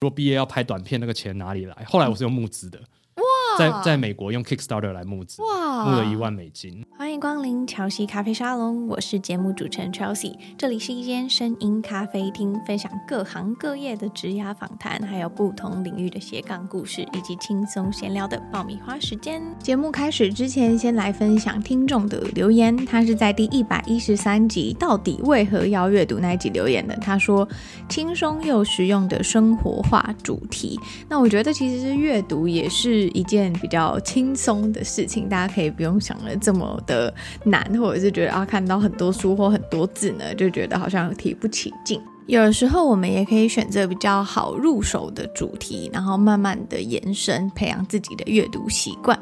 如果毕业要拍短片，那个钱哪里来？后来我是用募资的，哇，在在美国用 Kickstarter 来募资，哇，募了一万美金。欢迎光临乔西咖啡沙龙，我是节目主持人 Chelsea，这里是一间声音咖啡厅，分享各行各业的职涯访谈，还有不同领域的斜杠故事，以及轻松闲聊的爆米花时间。节目开始之前，先来分享听众的留言，他是在第一百一十三集，到底为何要阅读那一集留言的？他说，轻松又实用的生活化主题。那我觉得其实是阅读也是一件比较轻松的事情，大家可以不用想了这么的难，或者是觉得啊，看到很多书或很多字呢，就觉得好像提不起劲。有时候，我们也可以选择比较好入手的主题，然后慢慢的延伸，培养自己的阅读习惯。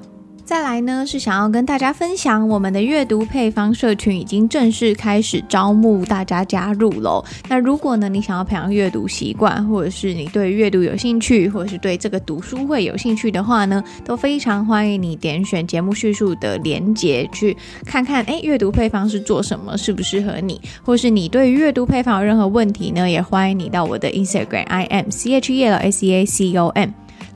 再来呢，是想要跟大家分享我们的阅读配方社群已经正式开始招募大家加入喽。那如果呢，你想要培养阅读习惯，或者是你对阅读有兴趣，或者是对这个读书会有兴趣的话呢，都非常欢迎你点选节目叙述的连结去看看，哎，阅读配方是做什么，适不适合你，或是你对阅读配方有任何问题呢，也欢迎你到我的 Instagram i m c h e l S E A C O M。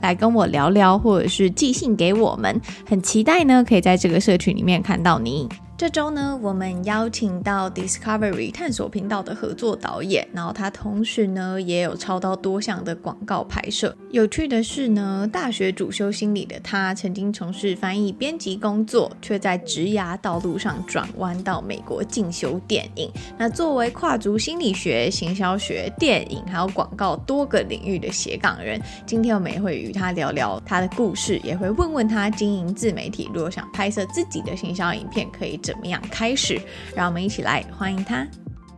来跟我聊聊，或者是寄信给我们，很期待呢，可以在这个社群里面看到你。这周呢，我们邀请到 Discovery 探索频道的合作导演，然后他同时呢也有操刀多项的广告拍摄。有趣的是呢，大学主修心理的他，曾经从事翻译编辑工作，却在职涯道路上转弯到美国进修电影。那作为跨足心理学、行销学、电影还有广告多个领域的斜杠人，今天我们也会与他聊聊他的故事，也会问问他经营自媒体，如果想拍摄自己的行销影片，可以怎么样开始？让我们一起来欢迎他。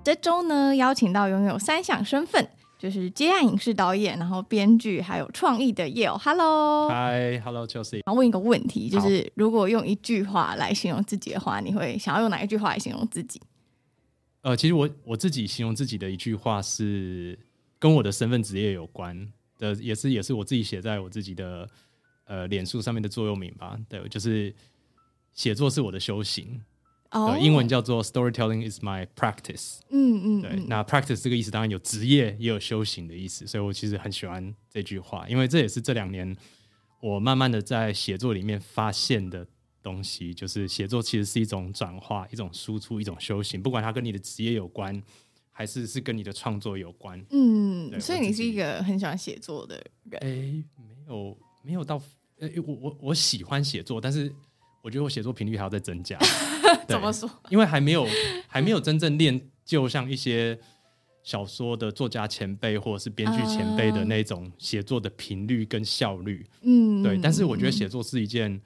这周呢，邀请到拥有三项身份，就是接案影视导演，然后编剧，还有创意的 Yale。Hello，Hi，Hello，Chelsea。我问一个问题，就是如果用一句话来形容自己的话，你会想要用哪一句话来形容自己？呃，其实我我自己形容自己的一句话是跟我的身份职业有关的，也是也是我自己写在我自己的呃脸书上面的座右铭吧。对，就是。写作是我的修行，oh. 英文叫做 Storytelling is my practice。嗯嗯，对，那 practice 这个意思当然有职业也有修行的意思，所以我其实很喜欢这句话，因为这也是这两年我慢慢的在写作里面发现的东西，就是写作其实是一种转化、一种输出、一种修行，不管它跟你的职业有关，还是是跟你的创作有关。嗯，所以你是一个很喜欢写作的人？哎、欸，没有，没有到，呃、欸，我我我喜欢写作，但是。我觉得我写作频率还要再增加，怎么说？因为还没有还没有真正练就像一些小说的作家前辈或者是编剧前辈的那种写作的频率跟效率。嗯，对。但是我觉得写作是一件。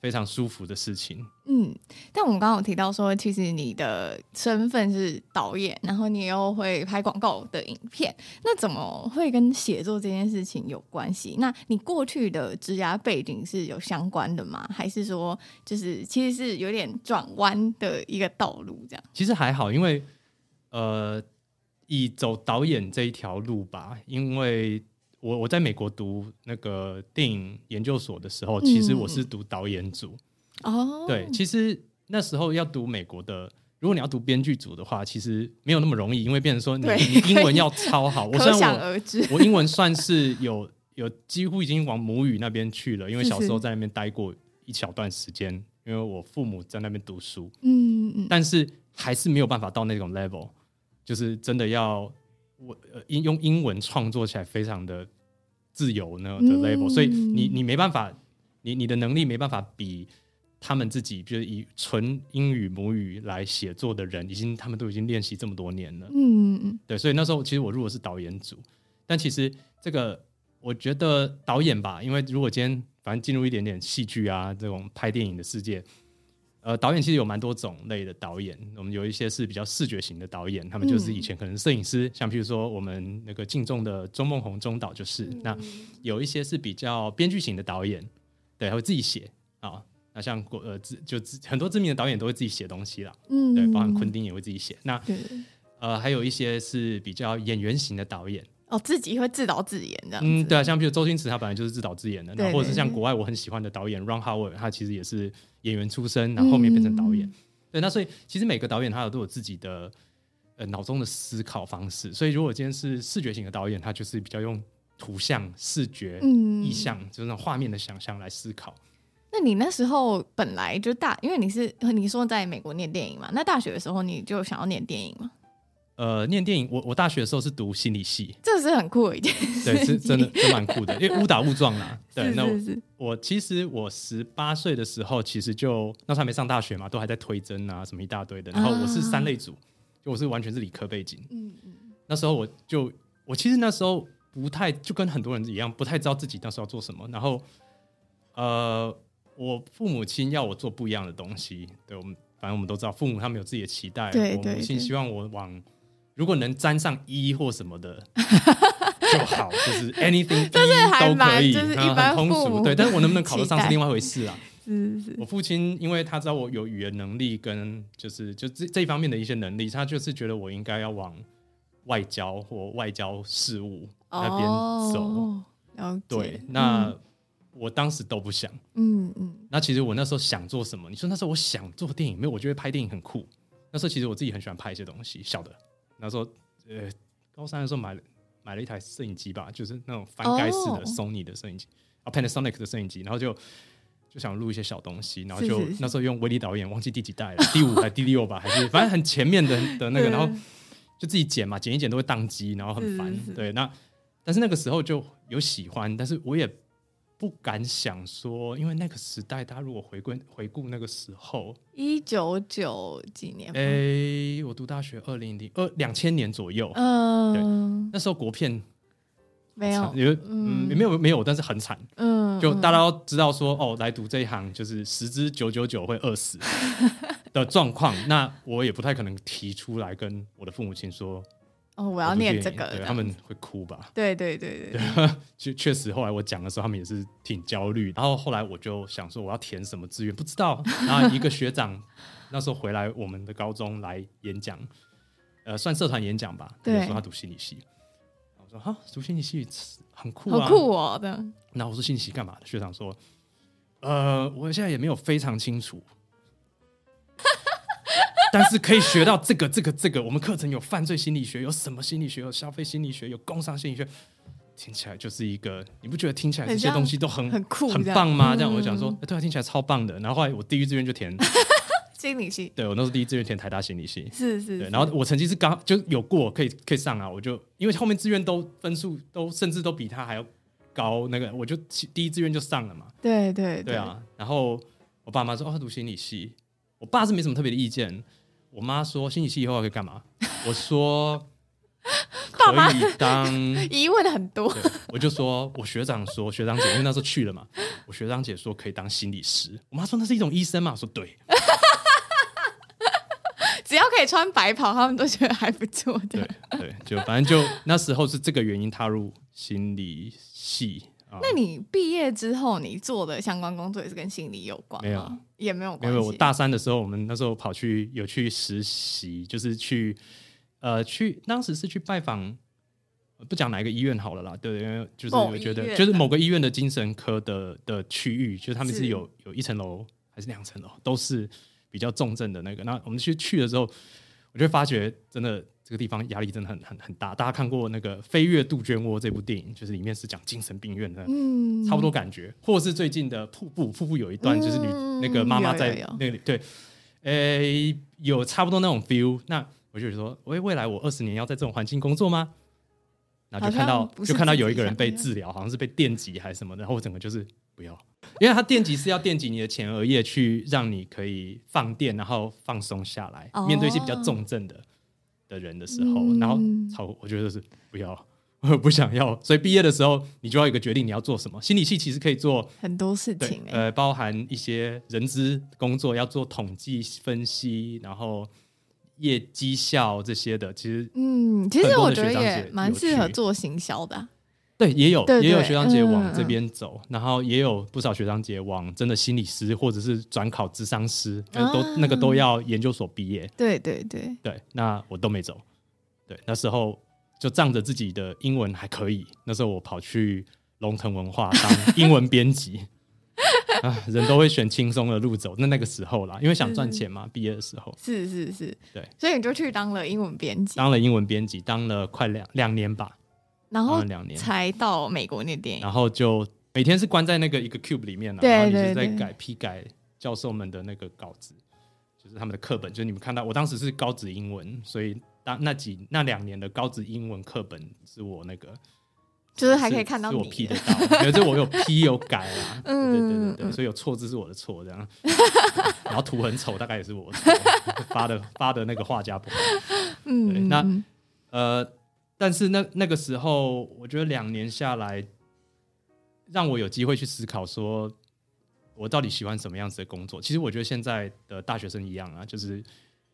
非常舒服的事情。嗯，但我们刚刚有提到说，其实你的身份是导演，然后你又会拍广告的影片，那怎么会跟写作这件事情有关系？那你过去的职涯背景是有相关的吗？还是说，就是其实是有点转弯的一个道路这样？其实还好，因为呃，以走导演这一条路吧，因为。我我在美国读那个电影研究所的时候，其实我是读导演组。哦、嗯，对，其实那时候要读美国的，如果你要读编剧组的话，其实没有那么容易，因为变成说你你英文要超好。我可想而知，我英文算是有有几乎已经往母语那边去了，因为小时候在那边待过一小段时间，因为我父母在那边读书。嗯嗯，但是还是没有办法到那种 level，就是真的要。我呃，英用英文创作起来非常的自由呢的 label，嗯，所以你你没办法，你你的能力没办法比他们自己，就是以纯英语母语来写作的人，已经他们都已经练习这么多年了。嗯嗯，对，所以那时候其实我入的是导演组，但其实这个我觉得导演吧，因为如果今天反正进入一点点戏剧啊这种拍电影的世界，呃，导演其实有蛮多种类的导演，我们有一些是比较视觉型的导演，他们就是以前可能摄影师，嗯、像譬如说我们那个敬重的钟孟宏钟导就是。嗯、那有一些是比较编剧型的导演，对，他会自己写啊。那像国呃，就很多知名的导演都会自己写东西啦，嗯，对，包含昆汀也会自己写。那呃，还有一些是比较演员型的导演。哦，自己会自导自演这样。嗯，对啊，像比如周星驰，他本来就是自导自演的，或者是像国外我很喜欢的导演 Ron Howard，他其实也是演员出身，然后后面变成导演。嗯、对，那所以其实每个导演他有都有自己的呃脑中的思考方式。所以如果今天是视觉型的导演，他就是比较用图像、视觉、嗯、意象，就是那种画面的想象来思考。那你那时候本来就大，因为你是你说在美国念电影嘛，那大学的时候你就想要念电影吗？呃，念电影，我我大学的时候是读心理系，这是很酷的一件事。对，是真的，真蛮酷的，因为误打误撞啦。对，是是是，那我我其实我十八岁的时候，其实就那时候还没上大学嘛，都还在推甄啊，什么一大堆的。然后我是三类组，就我是完全是理科背景。嗯嗯。那时候我就我其实那时候不太就跟很多人一样，不太知道自己那时候要做什么。然后呃，我父母亲要我做不一样的东西。对我们，反正我们都知道，父母他们有自己的期待。对，对，对，我母亲希望我往。如果能沾上一或什么的 就好，就是 anything 一都可以，就是很通俗。对，但是我能不能考得上是另外一回事啊。是是。我父亲因为他知道我有语言能力跟就是就这这一方面的一些能力，他就是觉得我应该要往外交或外交事务那边走。哦，对，那我当时都不想。嗯嗯。那其实我那时候想做什么？你说那时候我想做电影，没有？我觉得拍电影很酷。那时候其实我自己很喜欢拍一些东西，小的。那时候，呃，高三的时候买了买了一台摄影机吧，就是那种翻盖式的 Sony 的摄影机，啊、oh. Panasonic 的摄影机，然后就就想录一些小东西，然后就那时候用威力导演，忘记第几代了，第五还是 第六吧，还是反正很前面的的那个，然后就自己剪嘛，剪一剪都会宕机，然后很烦，对，那但是那个时候就有喜欢，但是我也。不敢想说，因为那个时代，大家如果回顾回顾那个时候，一九九几年，哎、欸，我读大学二零零二两千年左右，嗯，对，那时候国片没有，有嗯，没有没有，但是很惨，嗯，就大家都知道说，哦，来读这一行就是十之九九九会饿死的状况，那我也不太可能提出来跟我的父母亲说。哦，我要念这个，对，他们会哭吧？对对对对，确实后来我讲的时候，他们也是挺焦虑。然后后来我就想说，我要填什么志愿，不知道。然后一个学长那时候回来我们的高中来演讲，呃，算社团演讲吧。对，说他读心理系。我说哈，读心理系很酷啊，好酷哦。的。那我说心理系干嘛的？学长说，呃，我现在也没有非常清楚。但是可以学到这个、这个、这个。我们课程有犯罪心理学，有什么心理学，有消费心理学，有工商心理学。听起来就是一个，你不觉得听起来这些东西都很很酷、很棒吗？这样我就想说，对啊，听起来超棒的。然后后来我第一志愿就填 心理系，对我那时候第一志愿填台大心理系，是是。对，然后我成绩是刚就有过，可以可以上啊。我就因为后面志愿都分数都甚至都比他还要高，那个我就第一志愿就上了嘛。对对对，对啊。然后我爸妈说哦，他读心理系，我爸是没什么特别的意见。我妈说心理系以后可以干嘛？我说可以当 疑问很多。我就说我学长说学长姐，因为那时候去了嘛，我学长姐说可以当心理师。我妈说那是一种医生嘛？我说对，只要可以穿白袍，他们都觉得还不错的。对对，就反正就那时候是这个原因踏入心理系。那你毕业之后，你做的相关工作也是跟心理有关？没有，也没有关系。因为我大三的时候，我们那时候跑去有去实习，就是去呃去当时是去拜访，不讲哪一个医院好了啦，对，因为就是我觉得就是某个医院的精神科的的区域，就是他们是有是有一层楼还是两层楼，都是比较重症的那个。那我们去去的时候，我就发觉真的。这个地方压力真的很很很大。大家看过那个《飞越杜鹃窝》这部电影，就是里面是讲精神病院的，嗯，差不多感觉。或者是最近的《瀑布》，《瀑布》有一段就是女、嗯、那个妈妈在那里，对，诶，有差不多那种 feel。那我就说，喂，未来我二十年要在这种环境工作吗？然后就看到就看到有一个人被治疗，好像是被电击还是什么的，然后我整个就是不要，因为他电击是要电击你的前额叶，去让你可以放电，然后放松下来，哦、面对一些比较重症的。的人的时候，然后超，我觉得是不要，我 不想要。所以毕业的时候，你就要有一个决定，你要做什么。心理系其实可以做很多事情，呃，包含一些人资工作，要做统计分析，然后业绩效这些的。其实，嗯，其实我觉得也蛮适合做行销的啊。对，也有也有学长姐往这边走，嗯，然后也有不少学长姐往真的心理师或者是转考智商师，啊，都那个都要研究所毕业。对对对对，那我都没走。对，那时候就仗着自己的英文还可以，那时候我跑去龙腾文化当英文编辑。啊，人都会选轻松的路走。那那个时候啦，因为想赚钱嘛，毕业的时候。是是是，对，所以你就去当了英文编辑，当了英文编辑，当了快两两年吧。然后才到美国那电影，然后就每天是关在那个一个 cube 里面然后你是在改批改教授们的那个稿子，就是他们的课本，就是你们看到我当时是高职英文，所以当那几那两年的高职英文课本是我那个，就是还可以看到是我批得到，因为这我有批有改啊，嗯，对对对对，所以有错字是我的错，这样，然后图很丑，大概也是我的发的发的那个画家不好，嗯，那呃。但是那那个时候，我觉得两年下来，让我有机会去思考，说我到底喜欢什么样子的工作。其实我觉得现在的大学生一样啊，就是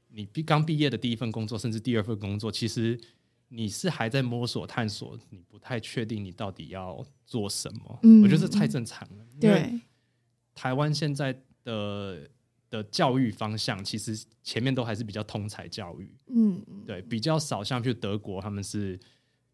你毕刚毕业的第一份工作，甚至第二份工作，其实你是还在摸索探索，你不太确定你到底要做什么。嗯，我觉得这太正常了。对，台湾现在的。的教育方向其实前面都还是比较通才教育，嗯，对，比较少像去德国，他们是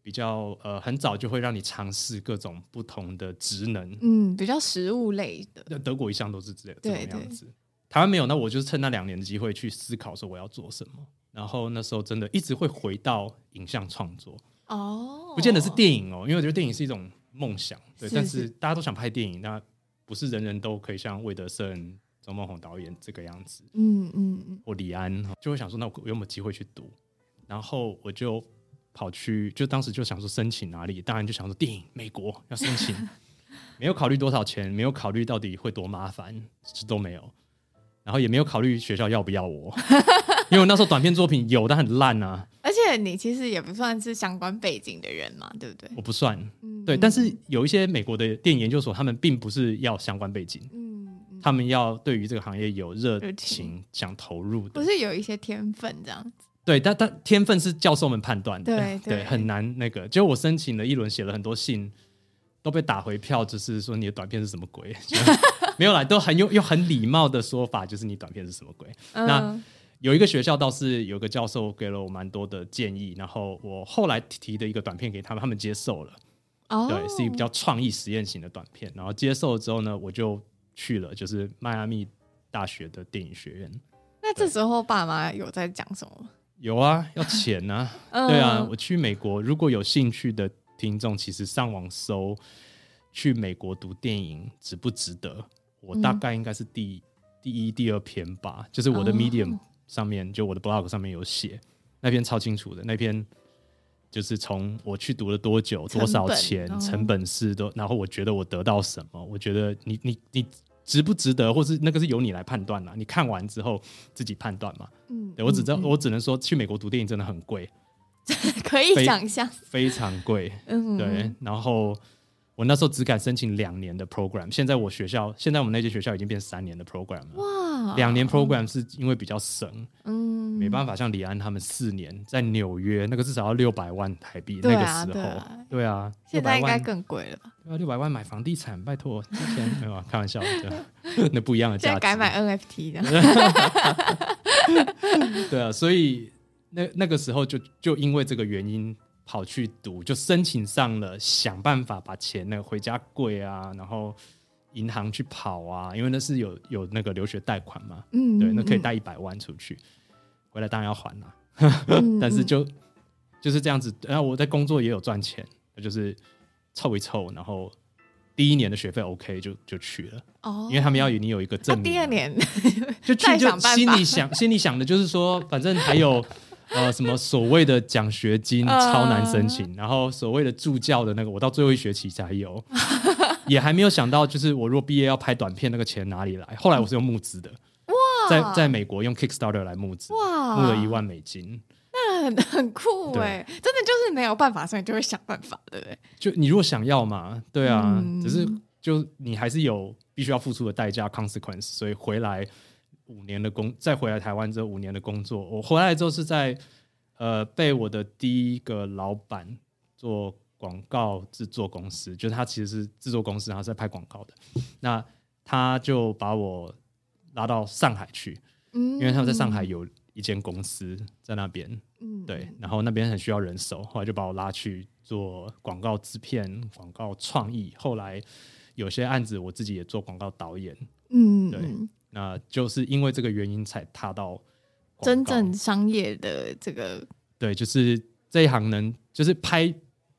比较呃很早就会让你尝试各种不同的职能，嗯，比较实务类的。那德国一向都是这这种样子，台湾没有。那我就是趁那两年的机会去思考说我要做什么，然后那时候真的一直会回到影像创作哦，不见得是电影哦，因为我觉得电影是一种梦想，对，是是，但是大家都想拍电影，那不是人人都可以像魏德圣。周梦红导演这个样子，嗯嗯嗯，我李安就会想说，那我有没有机会去读？然后我就跑去，就当时就想说申请哪里，当然就想说电影美国要申请，没有考虑多少钱，没有考虑到底会多麻烦，这都没有，然后也没有考虑学校要不要我，因为我那时候短片作品有但很烂啊，而且你其实也不算是相关背景的人嘛，对不对？我不算，嗯、对，但是有一些美国的电影研究所，他们并不是要相关背景，嗯。他们要对于这个行业有热情，情，想投入的，不是有一些天分这样子。对，但但天分是教授们判断的，对很难那个。结果我申请了一轮，写了很多信，都被打回票，就是说你的短片是什么鬼？没有啦，都很用用很礼貌的说法，就是你短片是什么鬼？嗯、那有一个学校倒是有个教授给了我蛮多的建议，然后我后来提的一个短片给他们，他们接受了。哦，对，是一个比较创意实验型的短片，然后接受了之后呢，我就。去了，就是迈阿密大学的电影学院。那这时候爸妈有在讲什么？有啊，要钱啊。对啊，我去美国，如果有兴趣的听众，其实上网搜去美国读电影值不值得？我大概应该是第第一、第二篇吧，就是我的 Medium 上面，就我的 Blog 上面有写，那篇超清楚的，那篇就是从我去读了多久、多少钱、成本是多，然后我觉得我得到什么，我觉得你你你。值不值得，或是那个是由你来判断啦。你看完之后自己判断嘛。嗯，对，我只知道，嗯，我只能说，去美国读电影真的很贵，可以想象，非常贵。嗯，对。然后我那时候只敢申请两年的 program，现在我学校，现在我们那间学校已经变三年的 program 了。哇，两年 program 是因为比较省。嗯。没办法，像李安他们四年在纽约，那个至少要六百万台币。那个时候，对啊，对啊，现在应该更贵了吧？对啊，六百万买房地产，拜托，之前 没有啊，开玩笑对，那不一样的价值。现在改买 NFT 的。对啊，所以那那个时候就就因为这个原因跑去读，就申请上了，想办法把钱那个回家柜啊，然后银行去跑啊，因为那是有有那个留学贷款嘛，嗯，对，那可以贷一百万出去。回来当然要还了，嗯、但是就就是这样子。然后我在工作也有赚钱，就是凑一凑，然后第一年的学费 OK 就就去了。哦，因为他们要你有一个证明。第二年就去就心里想心里想的就是说，反正还有呃什么所谓的奖学金超难申请，呃、然后所谓的助教的那个我到最后一学期才有，也还没有想到就是我如果毕业要拍短片那个钱哪里来？后来我是用募资的。在在美国用 Kickstarter 来募资，哇募了一万美金，那很很酷哎，真的就是没有办法，所以就会想办法，对不对？就你如果想要嘛，对啊，嗯、只是就你还是有必须要付出的代价 consequence，所以回来五年的工，再回来台湾这五年的工作，我回来之后是在呃被我的第一个老板做广告制作公司，就是他其实是制作公司，然后在拍广告的，那他就把我拉到上海去，嗯，因为他们在上海有一间公司在那边，嗯，对，然后那边很需要人手，后来就把我拉去做广告制片、广告创意，后来有些案子我自己也做广告导演，嗯，对，那就是因为这个原因才踏到真正商业的这个，对，就是这一行能就是拍。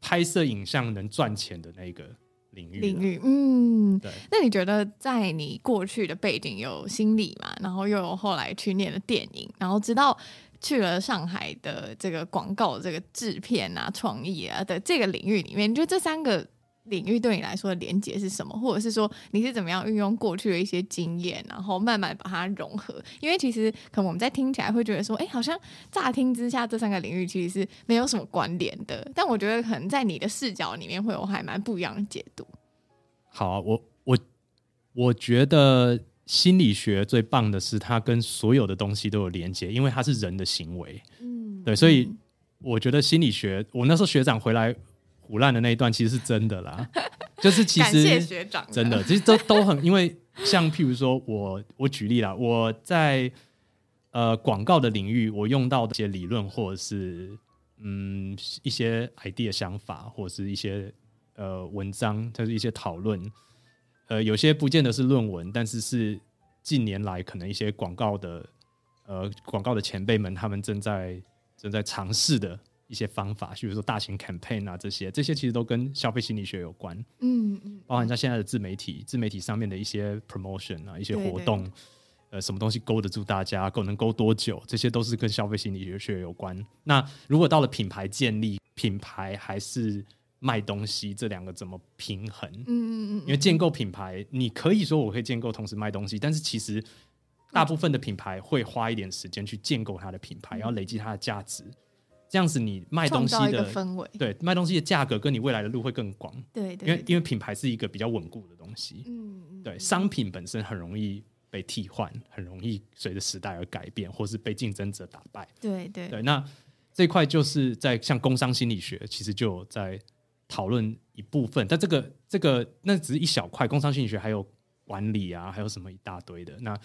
拍摄影像能赚钱的那个领域，领域，嗯，对。那你觉得，在你过去的背景有心理嘛，然后又有后来去念了电影，然后直到去了上海的这个广告这个制片啊、创意啊的这个领域里面，你觉得这三个？领域对你来说的连接是什么？或者是说你是怎么样运用过去的一些经验，然后慢慢把它融合？因为其实可能我们在听起来会觉得说，哎，好像乍听之下这三个领域其实是没有什么关联的。但我觉得可能在你的视角里面会有还蛮不一样的解读。好啊，我我我觉得心理学最棒的是它跟所有的东西都有连接，因为它是人的行为。嗯，对，所以我觉得心理学，我那时候学长回来。唬烂的那一段其实是真的啦，就是其实真的，其实都都很，因为像譬如说我我举例啦，我在呃广告的领域，我用到的一些理论或者是嗯一些 idea 想法，或者是一些呃文章，就是一些讨论，呃有些不见得是论文，但是是近年来可能一些广告的呃广告的前辈们他们正在正在尝试的。一些方法，比如说大型 campaign 啊，这些这些其实都跟消费心理学有关。嗯嗯，包含像现在的自媒体，自媒体上面的一些 promotion 啊，一些活动，对对对，呃，什么东西勾得住大家，够能勾多久，这些都是跟消费心理学有关。那如果到了品牌建立，品牌还是卖东西，这两个怎么平衡？嗯嗯嗯，因为建构品牌，你可以说我可以建构同时卖东西，但是其实大部分的品牌会花一点时间去建构它的品牌，然后累积它的价值。这样子，你卖东西的氛围，对卖东西的价格跟你未来的路会更广。对，对，对，因为因为品牌是一个比较稳固的东西。嗯，对，商品本身很容易被替换，很容易随着时代而改变，或是被竞争者打败。对对对，那这块就是在像工商心理学，其实就在讨论一部分，但这个这个那只是一小块，工商心理学还有管理啊，还有什么一大堆的。那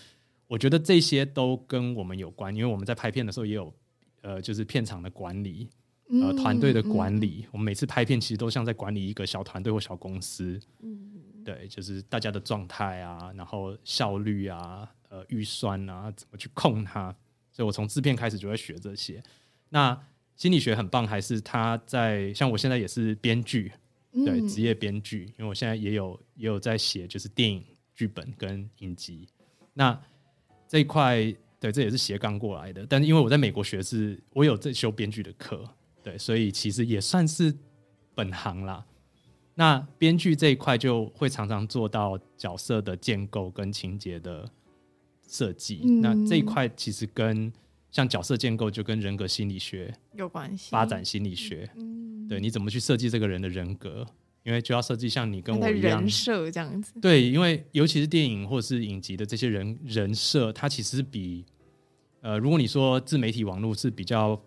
我觉得这些都跟我们有关，因为我们在拍片的时候也有。呃，就是片场的管理，呃，团队的管理。我们每次拍片其实都像在管理一个小团队或小公司。嗯，对，就是大家的状态啊，然后效率啊，呃，预算啊，怎么去控它。所以我从制片开始就会学这些。那心理学很棒，还是他在像我现在也是编剧，对，职业编剧，因为我现在也有也有在写，就是电影剧本跟影集。那这一块。对，这也是斜杠过来的。但是因为我在美国学是，我有在修编剧的课，对，所以其实也算是本行啦。那编剧这一块就会常常做到角色的建构跟情节的设计。嗯、那这一块其实跟像角色建构就跟人格心理学有关系，发展心理学，嗯、对，你怎么去设计这个人的人格？因为就要设计像你跟我一样。人设这样子，对，因为尤其是电影或者是影集的这些人人设，它其实是比呃，如果你说自媒体网络是比较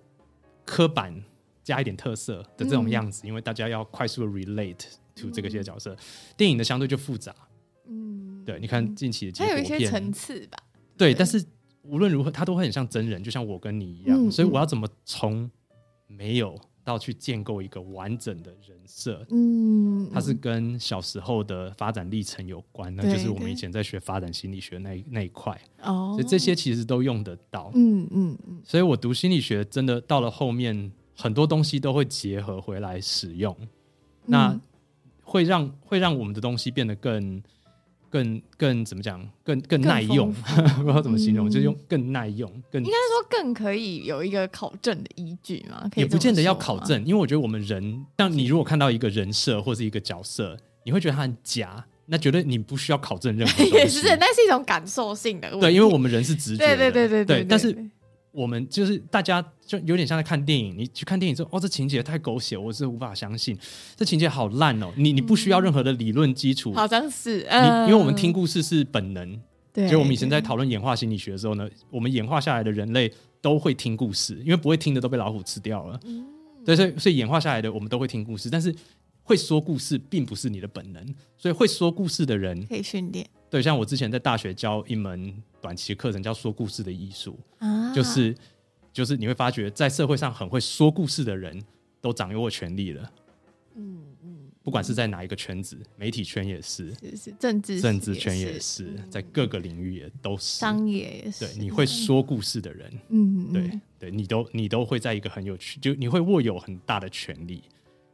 刻板加一点特色的这种样子，嗯、因为大家要快速的 relate to 这个些角色，嗯、电影的相对就复杂。嗯，对，你看近期的结果片，它有一些层次吧。对，对。但是无论如何，它都会很像真人，就像我跟你一样，嗯、所以我要怎么从没有。到去建构一个完整的人设，嗯，它是跟小时候的发展历程有关，那就是我们以前在学发展心理学那一那一块，哦，所以这些其实都用得到，嗯嗯嗯，所以我读心理学真的到了后面，很多东西都会结合回来使用，那会让会让我们的东西变得更。更更怎么讲？更更耐用，不知道怎么形容，嗯、就是用更耐用，更应该说更可以有一个考证的依据嘛？也不见得要考证，因为我觉得我们人，像你如果看到一个人设或是一个角色，你会觉得他很假，那绝对你不需要考证任何东西。也是，那是一种感受性的。对，因为我们人是直觉对对对对，对。但是我们就是大家就有点像在看电影，你去看电影之后，哦，这情节太狗血，我是无法相信，这情节好烂哦。你你不需要任何的理论基础，好像是，因为我们听故事是本能，对。就我们以前在讨论演化心理学的时候呢，我们演化下来的人类都会听故事，因为不会听的都被老虎吃掉了。嗯，对，所以所以演化下来的我们都会听故事，但是会说故事并不是你的本能，所以会说故事的人可以训练。对，像我之前在大学教一门短期课程，叫说故事的艺术，啊，就是就是你会发觉，在社会上很会说故事的人都掌握权力了，嗯嗯，不管是在哪一个圈子，媒体圈也是，是是政治政治圈也是，在各个领域也都是，商业也是，对，你会说故事的人，嗯，对对，你都你都会在一个很有趣，就你会握有很大的权力，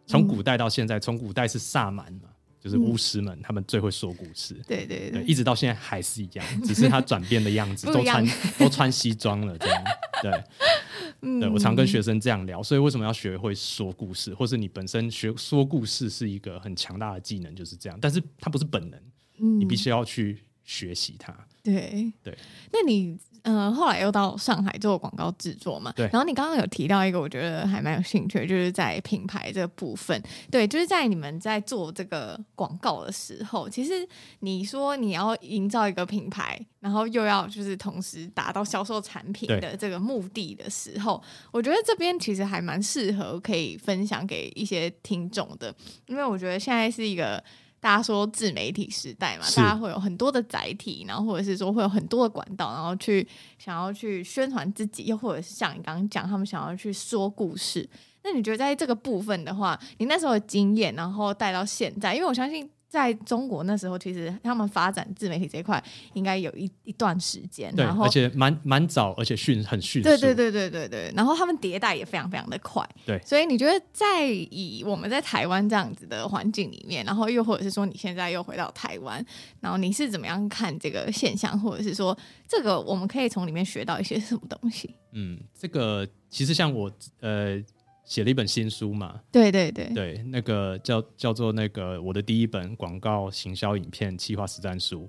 从古代到现在，从古代是萨满嘛。就是巫师们，他们最会说故事，嗯、对对对，对，一直到现在还是一样，只是他转变的样子，都穿都穿西装了，这样，对，嗯、对我常跟学生这样聊，所以为什么要学会说故事，或是你本身学说故事是一个很强大的技能，就是这样，但是它不是本能，嗯、你必须要去学习它，对。对，那你。嗯，后来又到上海做广告制作嘛。对。然后你刚刚有提到一个，我觉得还蛮有兴趣，就是在品牌这个部分。对，就是在你们在做这个广告的时候，其实你说你要营造一个品牌，然后又要就是同时达到销售产品的这个目的的时候，我觉得这边其实还蛮适合可以分享给一些听众的，因为我觉得现在是一个。大家说自媒体时代嘛，大家会有很多的载体，然后或者是说会有很多的管道，然后去想要去宣传自己，又或者是像你刚刚讲，他们想要去说故事。那你觉得在这个部分的话，你那时候的经验，然后带到现在，因为我相信。在中国那时候，其实他们发展自媒体这一块应该有一一段时间，对，然后而且蛮蛮早，而且迅很迅速，对对对对对对。然后他们迭代也非常非常的快，对。所以你觉得在以我们在台湾这样子的环境里面，然后又或者是说你现在又回到台湾，然后你是怎么样看这个现象，或者是说这个我们可以从里面学到一些什么东西？嗯，这个其实像我呃。写了一本新书嘛？对对对，对，那个叫叫做那个我的第一本广告行销影片企划实战书。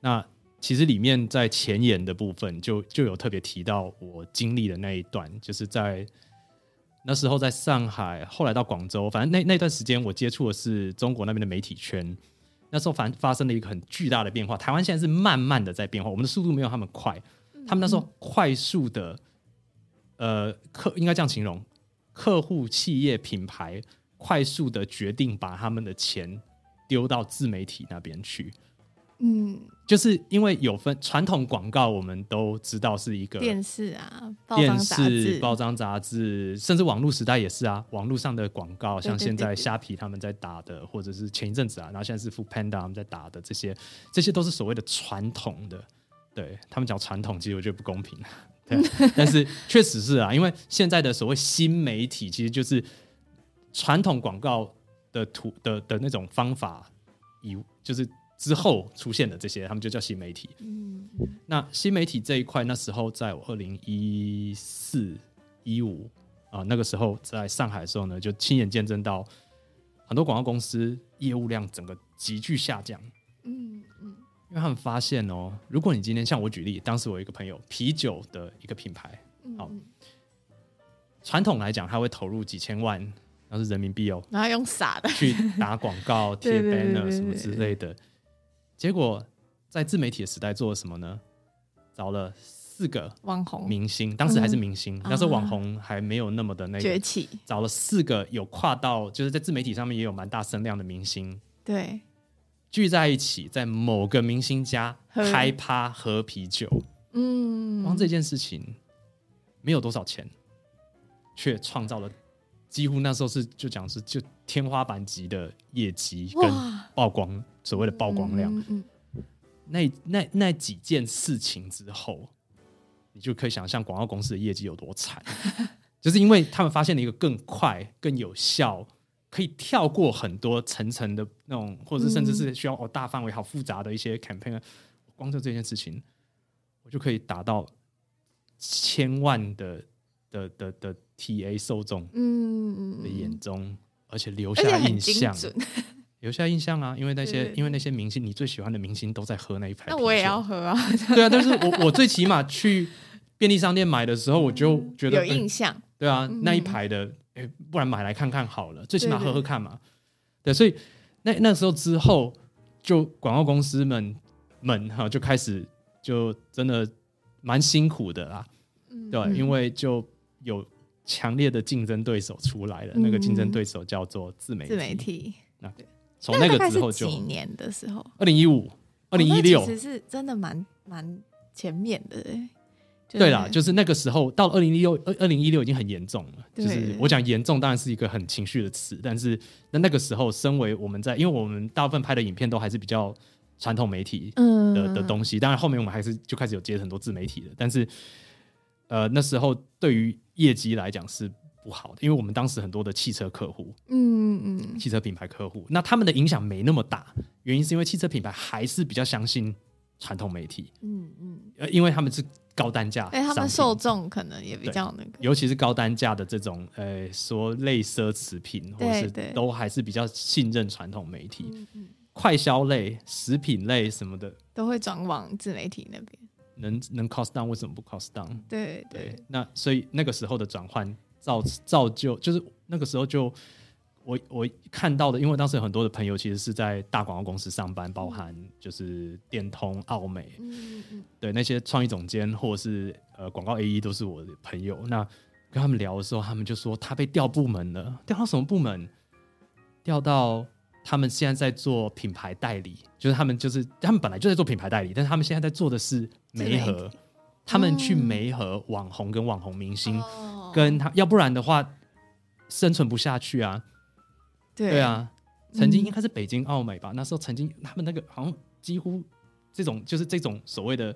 那其实里面在前言的部分就就有特别提到我经历的那一段，就是在那时候在上海，后来到广州，反正那那段时间我接触的是中国那边的媒体圈。那时候反发生了一个很巨大的变化，台湾现在是慢慢的在变化，我们的速度没有他们快，他们那时候快速的，呃，客应该这样形容。客户、企业、品牌快速的决定把他们的钱丢到自媒体那边去，嗯，就是因为有分传统广告，我们都知道是一个电视啊、电视、包装杂志，甚至网络时代也是啊。网络上的广告，像现在虾皮他们在打的，或者是前一阵子啊，然后现在是 Foodpanda 他们在打的这些，这些都是所谓的传统的。对他们讲传统，其实我觉得不公平。对，但是 确实是啊，因为现在的所谓新媒体，其实就是传统广告的图的的那种方法，以就是之后出现的这些，他们就叫新媒体。嗯，那新媒体这一块，那时候在我二零一四一五啊，那个时候在上海的时候呢，就亲眼见证到很多广告公司业务量整个急剧下降。嗯嗯。因为他们发现哦，如果你今天像我举例，当时我一个朋友，啤酒的一个品牌，好，传统来讲，他会投入几千万，那是人民币哦，然后用傻的去打广告、贴 banner 什么之类的。结果在自媒体的时代做了什么呢？找了四个网红明星，当时还是明星，那时候网红还没有那么的那个崛起，找了四个有跨到，就是在自媒体上面也有蛮大声量的明星，对。聚在一起，在某个明星家开趴喝啤酒，嗯，光这件事情没有多少钱，却创造了几乎那时候是就讲是就天花板级的业绩跟曝光，所谓的曝光量。嗯嗯嗯、那那那几件事情之后，你就可以想象广告公司的业绩有多惨，就是因为他们发现了一个更快、更有效。可以跳过很多层层的那种，或者是甚至是需要哦大范围、好复杂的一些 campaign，光就这件事情，我就可以达到千万的的的的 TA 受众嗯的眼中，嗯、而且留下印象，留下印象啊！因为那些因为那些明星，你最喜欢的明星都在喝那一排，那我也要喝啊！对啊，但是我我最起码去。便利商店买的时候，我就觉得、嗯、有印象、嗯。对啊，嗯、那一排的，哎，不然买来看看好了，最起码喝喝看嘛。对，对，对，所以那那时候之后，就广告公司们们哈就开始就真的蛮辛苦的啦。嗯、对，因为就有强烈的竞争对手出来了，嗯、那个竞争对手叫做自媒体。自媒体。那从那个之后就几年的时候，二零一五。二零一六其实是真的蛮蛮前面的，就是、对啦，就是那个时候到二零一六二二零一六已经很严重了。就是我讲严重当然是一个很情绪的词，但是那那个时候，身为我们在，因为我们大部分拍的影片都还是比较传统媒体的、嗯、的东西，当然后面我们还是就开始有接很多自媒体的，但是呃那时候对于业绩来讲是不好的，因为我们当时很多的汽车客户，嗯嗯，汽车品牌客户，那他们的影响没那么大。原因是因为汽车品牌还是比较相信传统媒体，嗯嗯，呃，因为他们是高单价，哎，他们受众可能也比较那个，尤其是高单价的这种，呃，说类奢侈品，或者是都还是比较信任传统媒体，嗯嗯，快消类、食品类什么的都会转往自媒体那边，能能 cost down 为什么不 cost down？对对，对，那所以那个时候的转换造造就，就是那个时候就。我我看到的，因为当时有很多的朋友其实是在大广告公司上班，包含就是电通、奥美，嗯嗯，对那些创意总监或者是呃广告 AE 都是我的朋友。那跟他们聊的时候，他们就说他被调部门了，调到什么部门？调到他们现在在做品牌代理，就是他们就是他们本来就在做品牌代理，但是他们现在在做的是媒合，他们去媒合网红跟网红明星，哦、跟他要不然的话生存不下去啊。对，啊，曾经应该是北京奥美吧，嗯、那时候曾经他们那个好像几乎这种就是这种所谓的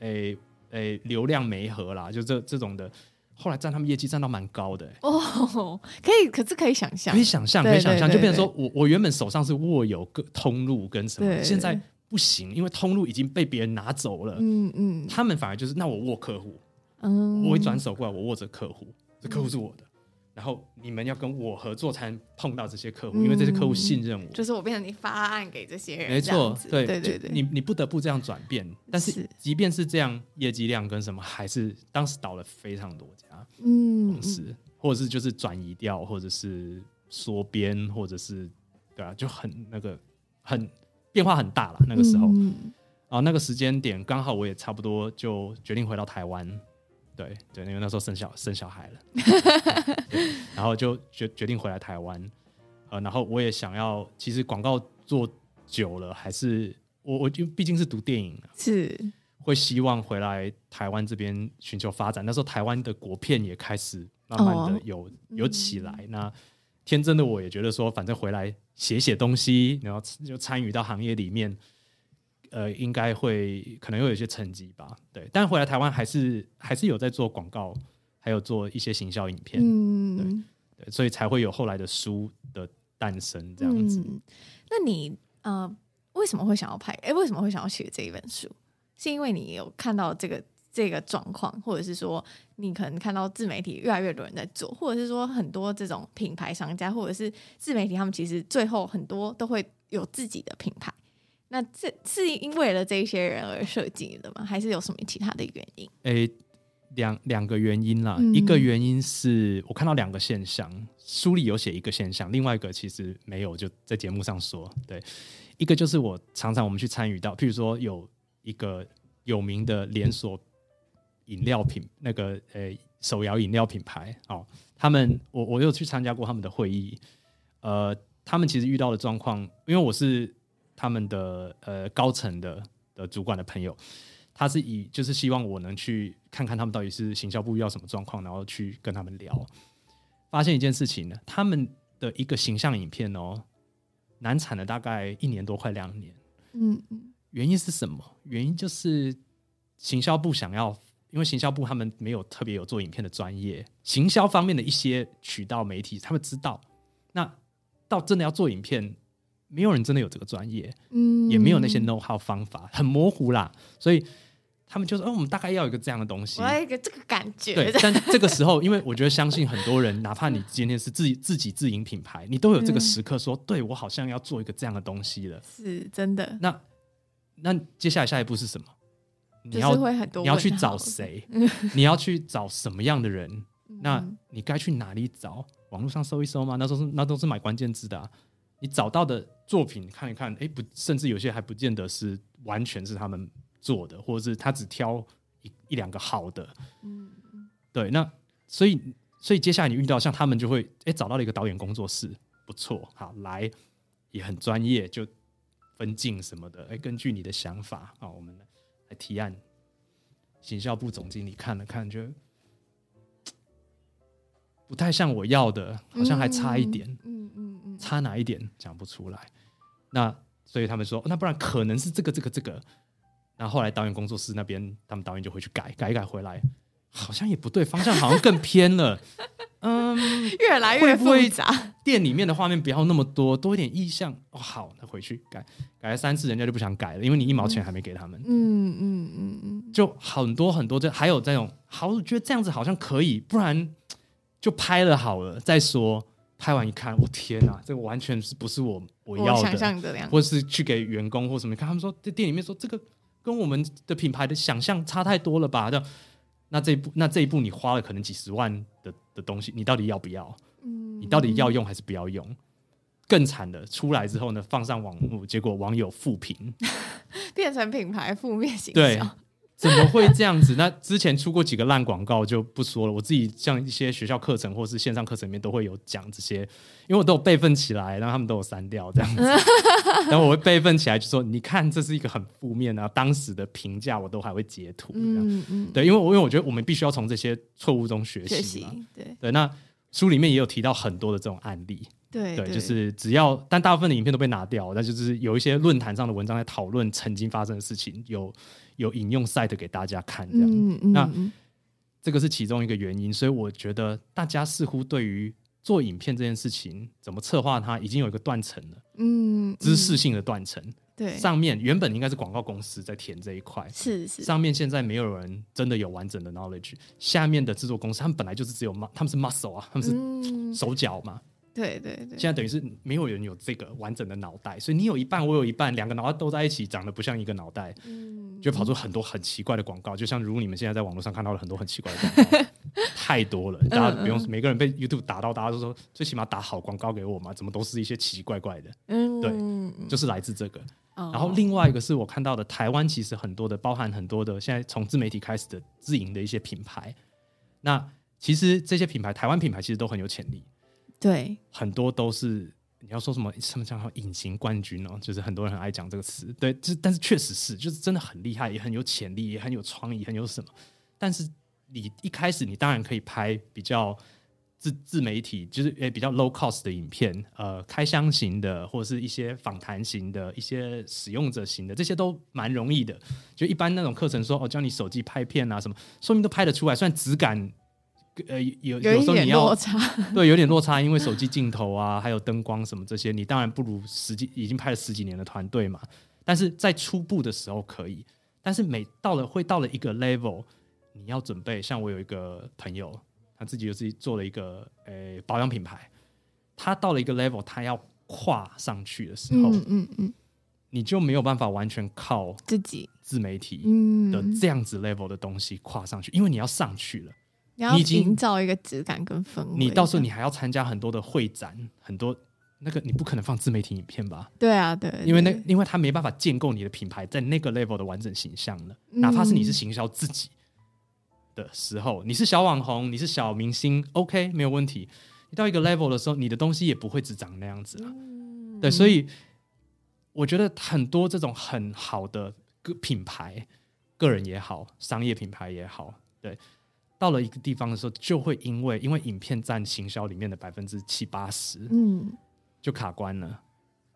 诶诶、流量媒合啦，就这这种的，后来占他们业绩占到蛮高的、欸、哦，可以，可是可以想象，可以想象，可以想象，就变成说我我原本手上是握有个通路跟什么，现在不行，因为通路已经被别人拿走了，嗯嗯，他们反而就是那我握客户，嗯，我会转手过来，我握着客户，这客户是我的。然后你们要跟我合作才能碰到这些客户，嗯、因为这些客户信任我。就是我变成你发案给这些人，没错，对对对对，你你不得不这样转变。但是即便是这样，业绩量跟什么还是当时倒了非常多家公司，嗯、或者是就是转移掉，或者是缩编，或者是对啊，就很那个很变化很大了。那个时候，嗯、啊，那个时间点刚好我也差不多就决定回到台湾。对对，因为那时候生小生小孩了，然后就决决定回来台湾，呃，然后我也想要，其实广告做久了，还是我我就毕竟是读电影，是会希望回来台湾这边寻求发展。那时候台湾的国片也开始慢慢的有、哦、有起来，嗯、那天真的我也觉得说，反正回来写写东西，然后就参与到行业里面。呃，应该会可能又有一些成绩吧，对。但回来台湾还是还是有在做广告，还有做一些行销影片，嗯，对对，所以才会有后来的书的诞生这样子。嗯、那你呃，为什么会想要拍？哎、欸，为什么会想要写这一本书？是因为你有看到这个这个状况，或者是说你可能看到自媒体越来越多人在做，或者是说很多这种品牌商家或者是自媒体，他们其实最后很多都会有自己的品牌。那这是因为了这些人而设计的吗？还是有什么其他的原因？诶，两两个原因啦。嗯、一个原因是我看到两个现象，书里有写一个现象，另外一个其实没有，就在节目上说。对，一个就是我常常我们去参与到，譬如说有一个有名的连锁饮料品，那个诶手摇饮料品牌哦，他们我我有去参加过他们的会议，呃，他们其实遇到的状况，因为我是。他们的呃高层的的主管的朋友，他是以就是希望我能去看看他们到底是行销部遇到什么状况，然后去跟他们聊。发现一件事情呢，他们的一个形象影片哦，难产了大概一年多，快两年。嗯嗯，原因是什么？原因就是行销部想要，因为行销部他们没有特别有做影片的专业，行销方面的一些渠道媒体，他们知道。那到真的要做影片。没有人真的有这个专业，嗯，也没有那些 know how 方法，很模糊啦。所以他们就说：“哦，我们大概要一个这样的东西。”我要一个这个感觉。对，但这个时候，因为我觉得相信很多人，哪怕你今天是自己自己自营品牌，你都有这个时刻说：“嗯、对我好像要做一个这样的东西了。”是真的。那那接下来下一步是什么？你要会很多，你要去找谁？你要去找什么样的人？那你该去哪里找？网络上搜一搜吗？那都是那都是买关键字的啊。你找到的作品看一看，哎，不，甚至有些还不见得是完全是他们做的，或者是他只挑一一两个好的。嗯，对。那所以所以接下来你遇到像他们就会哎找到了一个导演工作室，不错，好来也很专业，就分镜什么的，哎，根据你的想法啊，我们来提案。行销部总经理看了看，就不太像我要的，好像还差一点。嗯嗯嗯，差哪一点讲不出来。那所以他们说，那不然可能是这个这个这个。然后后来导演工作室那边，他们导演就会去改改一改回来，好像也不对，方向好像更偏了。嗯，越来越复杂。店里面的画面不要那么多，多一点意象。哦，好，那回去改改了三次，人家就不想改了，因为你一毛钱还没给他们。嗯嗯嗯嗯，就很多很多，这还有这种，好，我觉得这样子好像可以，不然就拍了好了再说。拍完一看，我天哪，这个完全是不是我我要的，我想象的样，或是去给员工或什么看，他们说在店里面说这个跟我们的品牌的想象差太多了吧？这样，那这一步那这一步你花了可能几十万的的东西，你到底要不要？嗯，你到底要用还是不要用？更惨的出来之后呢，放上网络，结果网友负评，变成品牌负面形象。对，怎么会这样子？那之前出过几个烂广告就不说了。我自己像一些学校课程或是线上课程里面都会有讲这些，因为我都有备份起来，然后他们都有删掉这样子。然后我会备份起来，就说你看这是一个很负面啊，当时的评价我都还会截图。嗯嗯，对，因为我因为我觉得我们必须要从这些错误中学习嘛。对对，那书里面也有提到很多的这种案例。对，对，就是只要，但大部分的影片都被拿掉，那就是有一些论坛上的文章在讨论曾经发生的事情，有有引用 site 给大家看这样。嗯嗯、那这个是其中一个原因，所以我觉得大家似乎对于做影片这件事情怎么策划它，已经有一个断层了。嗯，知识性的断层。对，上面原本应该是广告公司在填这一块，是是。上面现在没有人真的有完整的 knowledge，下面的制作公司他们本来就是只有 mus，他们是 muscle 啊，他们是手脚嘛。嗯对对对，现在等于是没有人有这个完整的脑袋，所以你有一半，我有一半，两个脑袋都在一起，长得不像一个脑袋，嗯，就跑出很多很奇怪的广告，就像如你们现在在网络上看到了很多很奇怪的广告，太多了，大家不用，每个人被 YouTube 打到，大家都说最起码打好广告给我嘛，怎么都是一些奇奇怪怪的，嗯，对，就是来自这个。然后另外一个是我看到的，台湾其实很多的，包含很多的，现在从自媒体开始的自营的一些品牌，那其实这些品牌，台湾品牌其实都很有潜力。对，很多都是你要说什么什么叫隐形冠军哦，就是很多人很爱讲这个词。对，这但是确实是，就是真的很厉害，也很有潜力，也很有创意，很有什么。但是你一开始你当然可以拍比较自自媒体，就是诶比较 low cost 的影片，呃，开箱型的，或者是一些访谈型的，一些使用者型的，这些都蛮容易的。就一般那种课程说哦，教你手机拍片啊什么，说明都拍得出来，虽然质感。呃，有有时候你要 对有点落差，因为手机镜头啊，还有灯光什么这些，你当然不如实际已经拍了十几年的团队嘛。但是在初步的时候可以，但是每到了会到了一个 level，你要准备。像我有一个朋友，他自己就自己做了一个呃、欸、保养品牌，他到了一个 level，他要跨上去的时候，嗯嗯嗯，你就没有办法完全靠自己自媒体的这样子 level 的东西跨上去，因为你要上去了。你要营造一个质感跟氛围。你到时候你还要参加很多的会展，很多那个你不可能放自媒体影片吧？对啊，对，因为那因为他没办法建构你的品牌在那个 level 的完整形象了。嗯、哪怕是你是行销自己的时候，你是小网红，你是小明星，OK，没有问题。你到一个 level 的时候，你的东西也不会只长那样子了。嗯、对，所以我觉得很多这种很好的个品牌，个人也好，商业品牌也好，对。到了一个地方的时候，就会因为因为影片占行销里面的百分之七八十，嗯，就卡关了。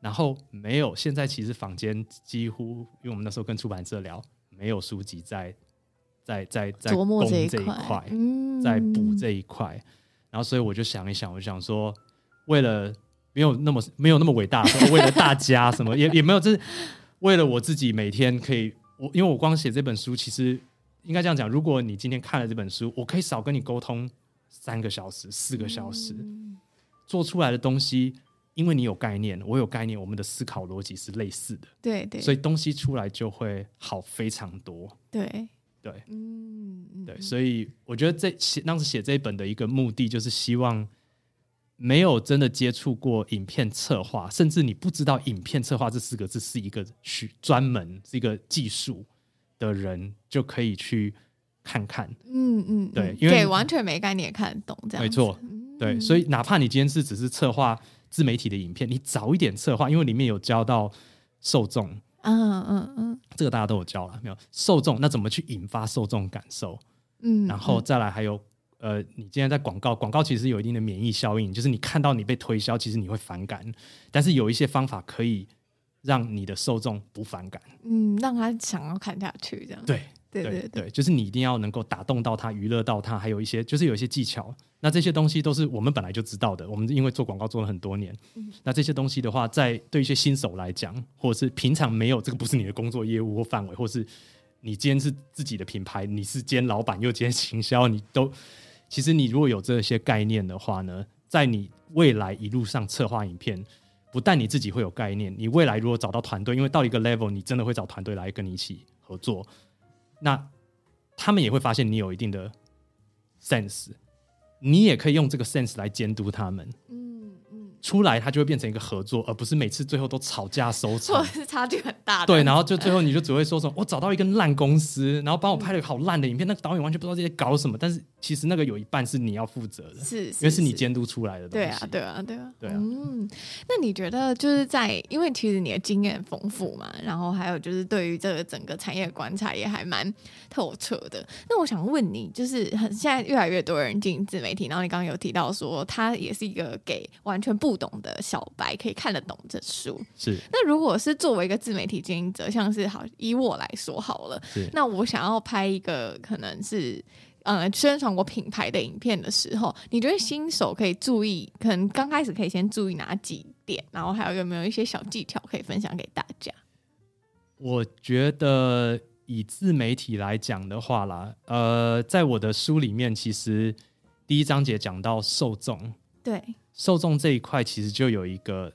然后没有，现在其实坊间几乎，因为我们那时候跟出版社聊，没有书籍在在在在攻这一块，嗯，在补这一块。然后所以我就想一想，我就想说，为了没有那么没有那么伟大，为了大家什么 也也没有，就是为了我自己每天可以，我因为我光写这本书，其实。应该这样讲，如果你今天看了这本书，我可以少跟你沟通三个小时、四个小时，嗯、做出来的东西因为你有概念，我有概念，我们的思考逻辑是类似的，对对，所以东西出来就会好非常多。对。对，嗯，对，所以我觉得这写当时写这一本的一个目的，就是希望没有真的接触过影片策划，甚至你不知道影片策划这四个字是一个需专门是一个技术的人，就可以去看看。嗯嗯，对，因为完全没概念也看得懂，这样没错。对，所以哪怕你今天是只是策划自媒体的影片，你早一点策划，因为里面有教到受众，嗯嗯嗯，这个大家都有教了，没有？受众，那怎么去引发受众感受？嗯，然后再来还有，呃，你今天在广告，广告其实有一定的免疫效应，就是你看到你被推销，其实你会反感，但是有一些方法可以让你的受众不反感，嗯，让他想要看下去，这样对。对对就是你一定要能够打动到他，娱乐到他，还有一些就是有一些技巧。那这些东西都是我们本来就知道的。我们因为做广告做了很多年，嗯、那这些东西的话，在对一些新手来讲，或者是平常没有这个不是你的工作业务或范围，或是你今天是自己的品牌，你是兼老板又兼行销，你都其实你如果有这些概念的话呢，在你未来一路上策划影片，不但你自己会有概念，你未来如果找到团队，因为到一个 level，你真的会找团队来跟你一起合作。那他们也会发现你有一定的 sense，你也可以用这个 sense 来监督他们。嗯出来，它就会变成一个合作，而不是每次最后都吵架收场，或者是差距很大的。对，然后就最后你就只会说什么：“我找到一个烂公司，然后帮我拍了一个好烂的影片，嗯、那个导演完全不知道这些搞什么。”但是其实那个有一半是你要负责的，是，因为是你监督出来的东西。对啊，对啊，对啊，对啊。嗯，那你觉得就是在，因为其实你的经验丰富嘛，然后还有就是对于这个整个产业观察也还蛮透彻的。那我想问你，就是很现在越来越多人进自媒体，然后你刚刚有提到说，它也是一个给完全不懂的小白可以看得懂这书，是。那如果是作为一个自媒体经营者，像是好以我来说好了，是。那我想要拍一个可能是呃宣传我品牌的影片的时候，你觉得新手可以注意，可能刚开始可以先注意哪几点，然后还有有没有一些小技巧可以分享给大家？我觉得以自媒体来讲的话啦，呃，在我的书里面，其实第一章节讲到受众，对。受众这一块其实就有一个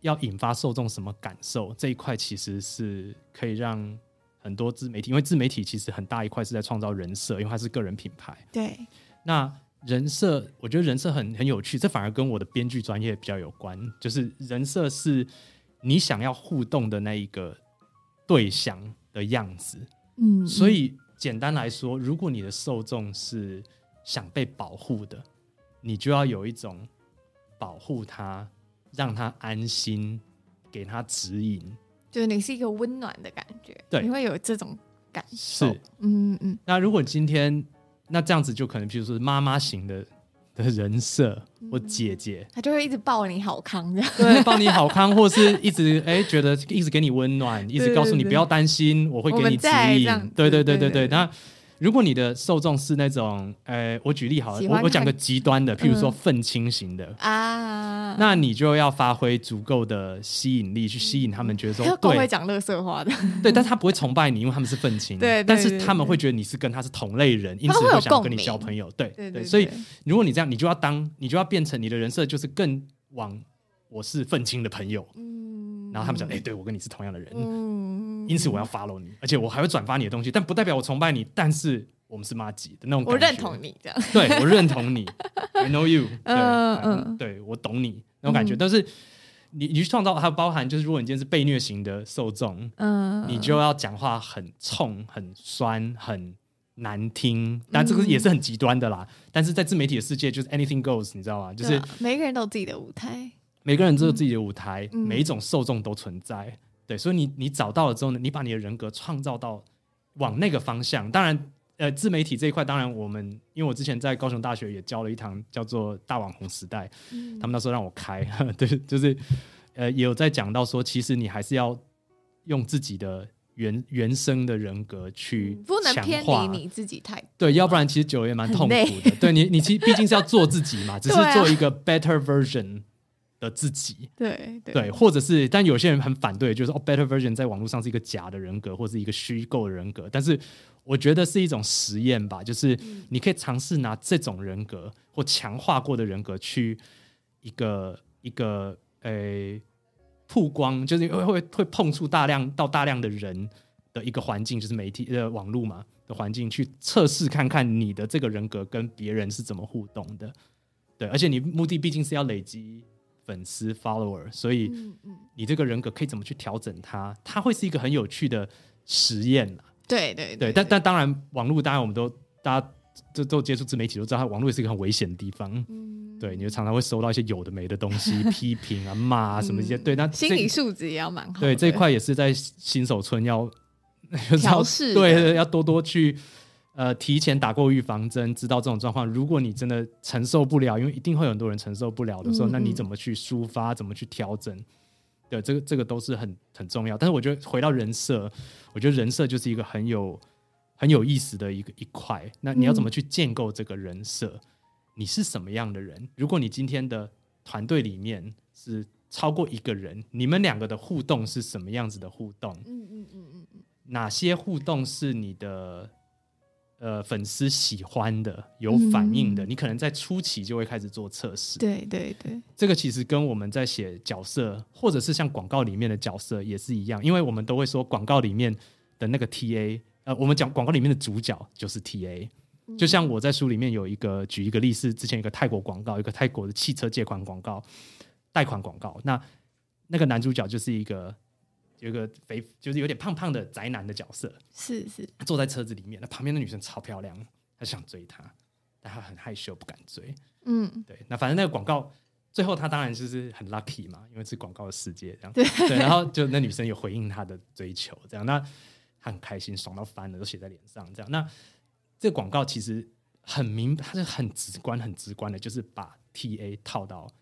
要引发受众什么感受，这一块其实是可以让很多自媒体，因为自媒体其实很大一块是在创造人设，因为它是个人品牌。对，那人设，我觉得人设很很有趣，这反而跟我的编剧专业比较有关，就是人设是你想要互动的那一个对象的样子。嗯，嗯，所以简单来说，如果你的受众是想被保护的，你就要有一种。保护他，让他安心，给他指引，就是你是一个温暖的感觉，对，你会有这种感受。是，嗯嗯。那如果今天那这样子，就可能，比如说妈妈型的的人设，或姐姐，她就会一直抱你好康，这样对，抱你好康，或是一直哎、欸、觉得一直给你温暖，一直告诉你不要担心，我会给你指引。对对对对对，那。如果你的受众是那种，呃，我举例好了，我我讲个极端的，譬如说愤青型的、嗯、啊，那你就要发挥足够的吸引力去吸引他们，觉得说，对，会讲乐色话的，对，但他不会崇拜你，因为他们是愤青，对，但是他们会觉得你是跟他是同类人，因此会想跟你交朋友，对对对，所以如果你这样，你就要当，你就要变成你的人设就是更往我是愤青的朋友，嗯，然后他们讲，哎、欸，对我跟你是同样的人，嗯。因此我要 follow 你，而且我还会转发你的东西，但不代表我崇拜你。但是我们是妈吉的那种感觉，我认同你这样。对，我认同你，I know you 对。嗯嗯，对我懂你那种感觉。嗯、但是你你去创造，还有包含就是，如果你今天是被虐型的受众，嗯，你就要讲话很冲、很酸、很难听。但这个也是很极端的啦。嗯、但是在自媒体的世界，就是 anything goes，你知道吗？就是、啊、每个人都有自己的舞台，每个人都有自己的舞台，嗯、每一种受众都存在。对，所以你你找到了之后呢，你把你的人格创造到往那个方向。当然，呃，自媒体这一块，当然我们因为我之前在高雄大学也教了一堂叫做“大网红时代”，嗯、他们那时候让我开，对，就是呃，也有在讲到说，其实你还是要用自己的原原生的人格去强化，不能偏离你自己太对，要不然其实久也蛮痛苦的。对你，你其实毕竟是要做自己嘛，只是做一个 better version。的自己，对对，对，或者是，但有些人很反对，就是哦，Better Version 在网络上是一个假的人格，或是一个虚构的人格。但是我觉得是一种实验吧，就是你可以尝试拿这种人格或强化过的人格去一个一个诶曝光，就是会会会碰触大量到大量的人的一个环境，就是媒体呃网络嘛的环境，去测试看看你的这个人格跟别人是怎么互动的。对，而且你目的毕竟是要累积粉丝 follower，所以你这个人格可以怎么去调整它？它会是一个很有趣的实验。对对对，对，但但当然，网络当然我们都大家都都接触自媒体都知道，网络也是一个很危险的地方。嗯，对，你就常常会收到一些有的没的东西，批评啊、骂啊什么一些。对，那心理素质也要蛮好。对，这一块也是在新手村要 调试，对，要多多去呃提前打过预防针，知道这种状况。如果你真的承受不了，因为一定会有很多人承受不了的时候，嗯嗯，那你怎么去抒发？怎么去调整？对，这个这个都是很很重要。但是我觉得回到人设，我觉得人设就是一个很有很有意思的一个一块。那你要怎么去建构这个人设？嗯、你是什么样的人？如果你今天的团队里面是超过一个人，你们两个的互动是什么样子的互动？嗯嗯嗯嗯，哪些互动是你的？呃，粉丝喜欢的、有反应的，嗯、你可能在初期就会开始做测试。对对对，这个其实跟我们在写角色，或者是像广告里面的角色也是一样，因为我们都会说广告里面的那个 TA，呃，我们讲广告里面的主角就是 TA。嗯、就像我在书里面有一个举一个例子，之前一个泰国广告，一个泰国的汽车借款广告、贷款广告，那那个男主角就是一个。有一个肥，就是有点胖胖的宅男的角色，是是，坐在车子里面，那旁边的女生超漂亮，他想追她，但他很害羞，不敢追。嗯，对，那反正那个广告最后他当然就是很 lucky 嘛，因为是广告的世界这样。对，对，然后就那女生有回应他的追求，这样，那他很开心，爽到翻了，都写在脸上，这样。那这个广告其实很明，它是很直观、很直观的，就是把 TA 套到，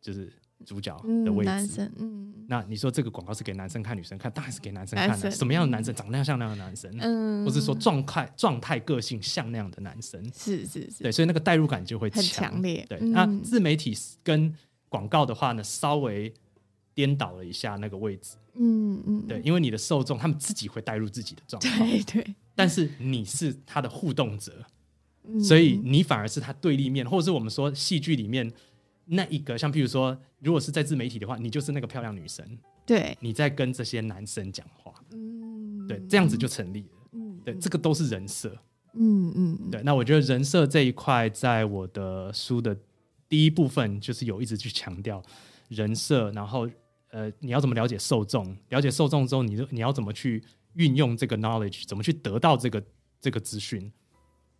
就是。主角的位置，嗯，男生，嗯，那你说这个广告是给男生看，女生看，当然是给男生看的。生什么样的男生长得像那样的男生？嗯，或者说状态、状态、个性像那样的男生？是是是，对，所以那个代入感就会很强烈。对，嗯、那自媒体跟广告的话呢，稍微颠倒了一下那个位置。嗯嗯，对，因为你的受众他们自己会带入自己的状态，对对，但是你是他的互动者，嗯、所以你反而是他对立面，或者是我们说戏剧里面。那一个像，譬如说，如果是在自媒体的话，你就是那个漂亮女生，对，你在跟这些男生讲话，嗯，对，这样子就成立了，嗯，对，这个都是人设，嗯嗯，对。那我觉得人设这一块，在我的书的第一部分，就是有一直去强调人设，然后呃，你要怎么了解受众，了解受众之后，你就你要怎么去运用这个 knowledge，怎么去得到这个这个资讯。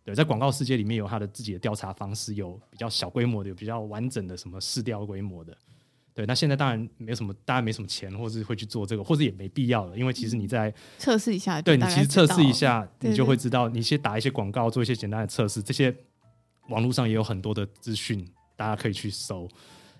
对，在广告世界里面有他的自己的调查方式，有比较小规模的，有比较完整的什么市调规模的。对，那现在当然没有什么，大家没什么钱，或是会去做这个，或者也没必要了，因为其实你在测试一下，对，你其实测试一下，你就会知道，你先打一些广告，做一些简单的测试，这些网络上也有很多的资讯，大家可以去搜。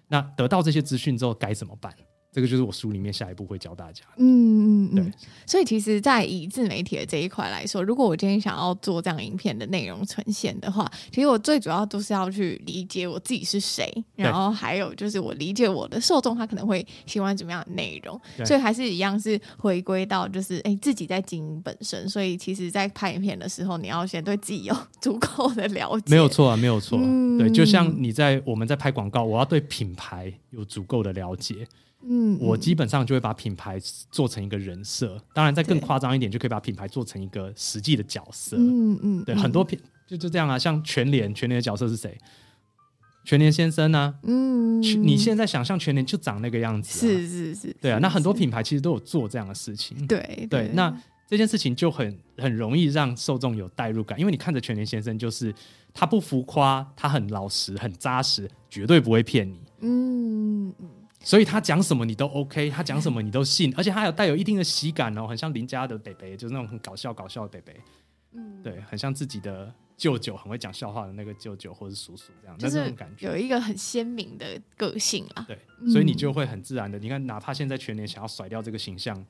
那得到这些资讯之后该怎么办？这个就是我书里面下一步会教大家。嗯嗯嗯，对。所以其实，在以自媒体的这一块来说，如果我今天想要做这样影片的内容呈现的话，其实我最主要都是要去理解我自己是谁，然后还有就是我理解我的受众他可能会喜欢怎么样的内容。所以还是一样是回归到就是哎自己在经营本身。所以其实，在拍影片的时候，你要先对自己有 足够的了解。没有错啊，没有错。嗯、对，就像你在我们在拍广告，我要对品牌有足够的了解。嗯，我基本上就会把品牌做成一个人设，当然再更夸张一点，就可以把品牌做成一个实际的角色。嗯嗯，对，很多品就就这样啊，像全联，全联的角色是谁？全联先生呢？嗯，你现在想象全联就长那个样子，是是是，对啊。那很多品牌其实都有做这样的事情，对对。那这件事情就很很容易让受众有代入感，因为你看着全联先生，就是他不浮夸，他很老实，很扎实，绝对不会骗你。嗯。所以他讲什么你都 OK，他讲什么你都信，而且他有带有一定的喜感哦，很像邻家的北北，就是那种很搞笑搞笑的北北，嗯，对，很像自己的舅舅，很会讲笑话的那个舅舅或者叔叔这样，就是那种感觉，有一个很鲜明的个性啊。对，所以你就会很自然的，你看，哪怕现在全年想要甩掉这个形象，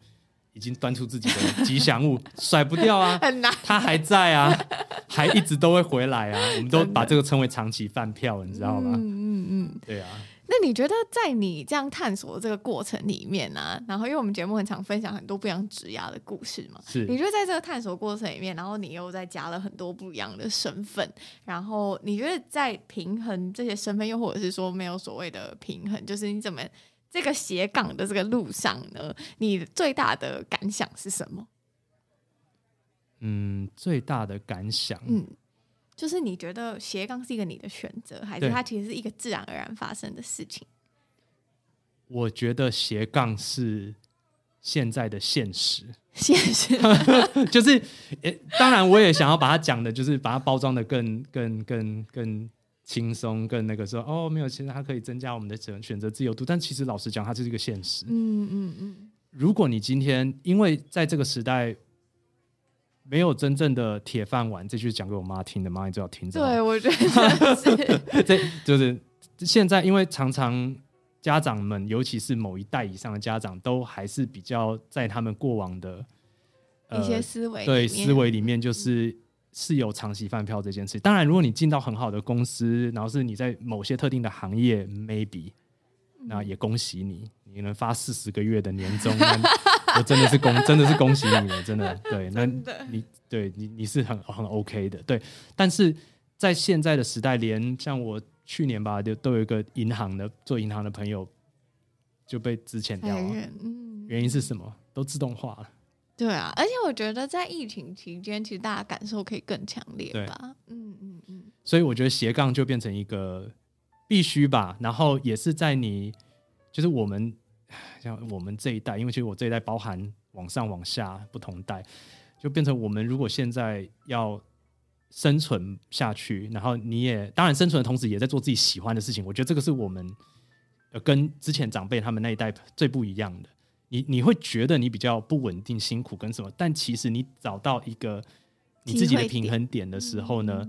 已经端出自己的吉祥物，甩不掉啊，很难，他还在啊，还一直都会回来啊，我们都把这个称为长期饭票，你知道吗？嗯嗯嗯，对啊。那你觉得在你这样探索的这个过程里面啊，然后因为我们节目很常分享很多不一样职涯的故事嘛，是你觉得在这个探索过程里面，然后你又在加了很多不一样的身份，然后你觉得在平衡这些身份，又或者是说没有所谓的平衡，就是你怎么这个斜杠的这个路上呢？你最大的感想是什么？嗯，最大的感想，嗯。就是你觉得斜杠是一个你的选择，还是它其实是一个自然而然发生的事情？我觉得斜杠是现在的现实，现实 就是，当然我也想要把它讲的，就是把它包装的更、更、更、更轻松，更那个说哦，没有，其实它可以增加我们的选选择自由度。但其实老实讲，它就是一个现实。嗯嗯嗯。如果你今天因为在这个时代。没有真正的铁饭碗，这句讲给我妈听的，妈你最好听着。对，我觉得是。这就是现在，因为常常家长们，尤其是某一代以上的家长，都还是比较在他们过往的、呃、一些思维，对思维里面，就是是有长期饭票这件事。当然，如果你进到很好的公司，然后是你在某些特定的行业，maybe，那也恭喜你，你能发四十个月的年终。我真的是恭，真的是恭喜你了，真的。对，那你对你你是很很 OK 的，对。但是在现在的时代，连像我去年吧，就都有一个银行的做银行的朋友就被资遣掉了。嗯，原因是什么？都自动化了。对啊，而且我觉得在疫情期间，其实大家感受可以更强烈吧。嗯嗯嗯。所以我觉得斜杠就变成一个必须吧，然后也是在你就是我们。像我们这一代，因为其实我这一代包含往上往下不同代，就变成我们如果现在要生存下去，然后你也当然生存的同时也在做自己喜欢的事情，我觉得这个是我们呃跟之前长辈他们那一代最不一样的。你你会觉得你比较不稳定、辛苦跟什么，但其实你找到一个你自己的平衡点的时候呢，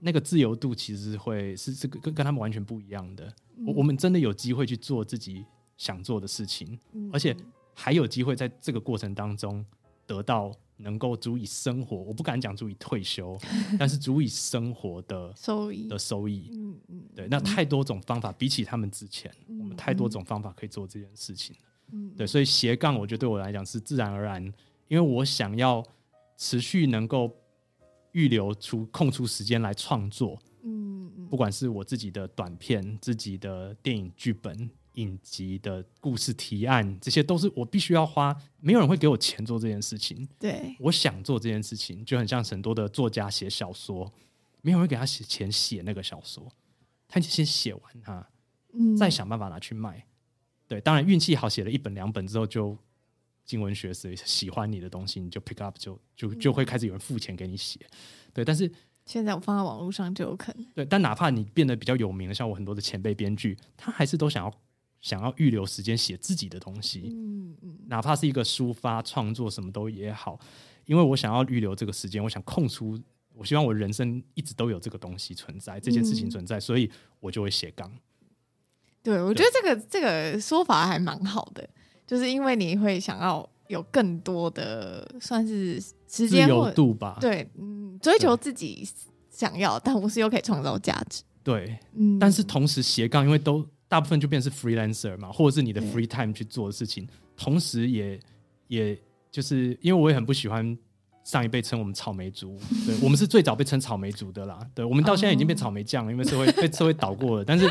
那个自由度其实会是这个跟跟他们完全不一样的。我我们真的有机会去做自己。想做的事情，而且还有机会在这个过程当中得到能够足以生活，我不敢讲足以退休，但是足以生活的收益的收益。嗯嗯，对，那太多种方法，比起他们之前，我们太多种方法可以做这件事情。嗯，对，所以斜杠，我觉得对我来讲是自然而然，因为我想要持续能够预留出空出时间来创作。嗯，不管是我自己的短片、自己的电影剧本。影集的故事提案，这些都是我必须要花，没有人会给我钱做这件事情。对，我想做这件事情，就很像很多的作家写小说，没有人会给他写钱写那个小说，他就先写完它，嗯，再想办法拿去卖。对，当然运气好，写了一本两本之后，就经文学谁喜欢你的东西，你就 pick up，就就就会开始有人付钱给你写。对，但是现在我放在网络上就有可能。对，但哪怕你变得比较有名了，像我很多的前辈编剧，他还是都想要。想要预留时间写自己的东西，嗯嗯，哪怕是一个抒发创作什么都也好，因为我想要预留这个时间，我想空出，我希望我人生一直都有这个东西存在，这件事情存在，所以我就会斜杠。对，我觉得这个这个说法还蛮好的，就是因为你会想要有更多的算是时间自由度吧，对，嗯，追求自己想要，但同时又可以创造价值，对，嗯，但是同时斜杠，因为都。大部分就变成是 freelancer 嘛，或者是你的 free time 去做的事情，同时也也就是因为我也很不喜欢上一辈称我们草莓族，对，我们是最早被称草莓族的啦，对，我们到现在已经变草莓酱了，因为社会被社会倒过了，但是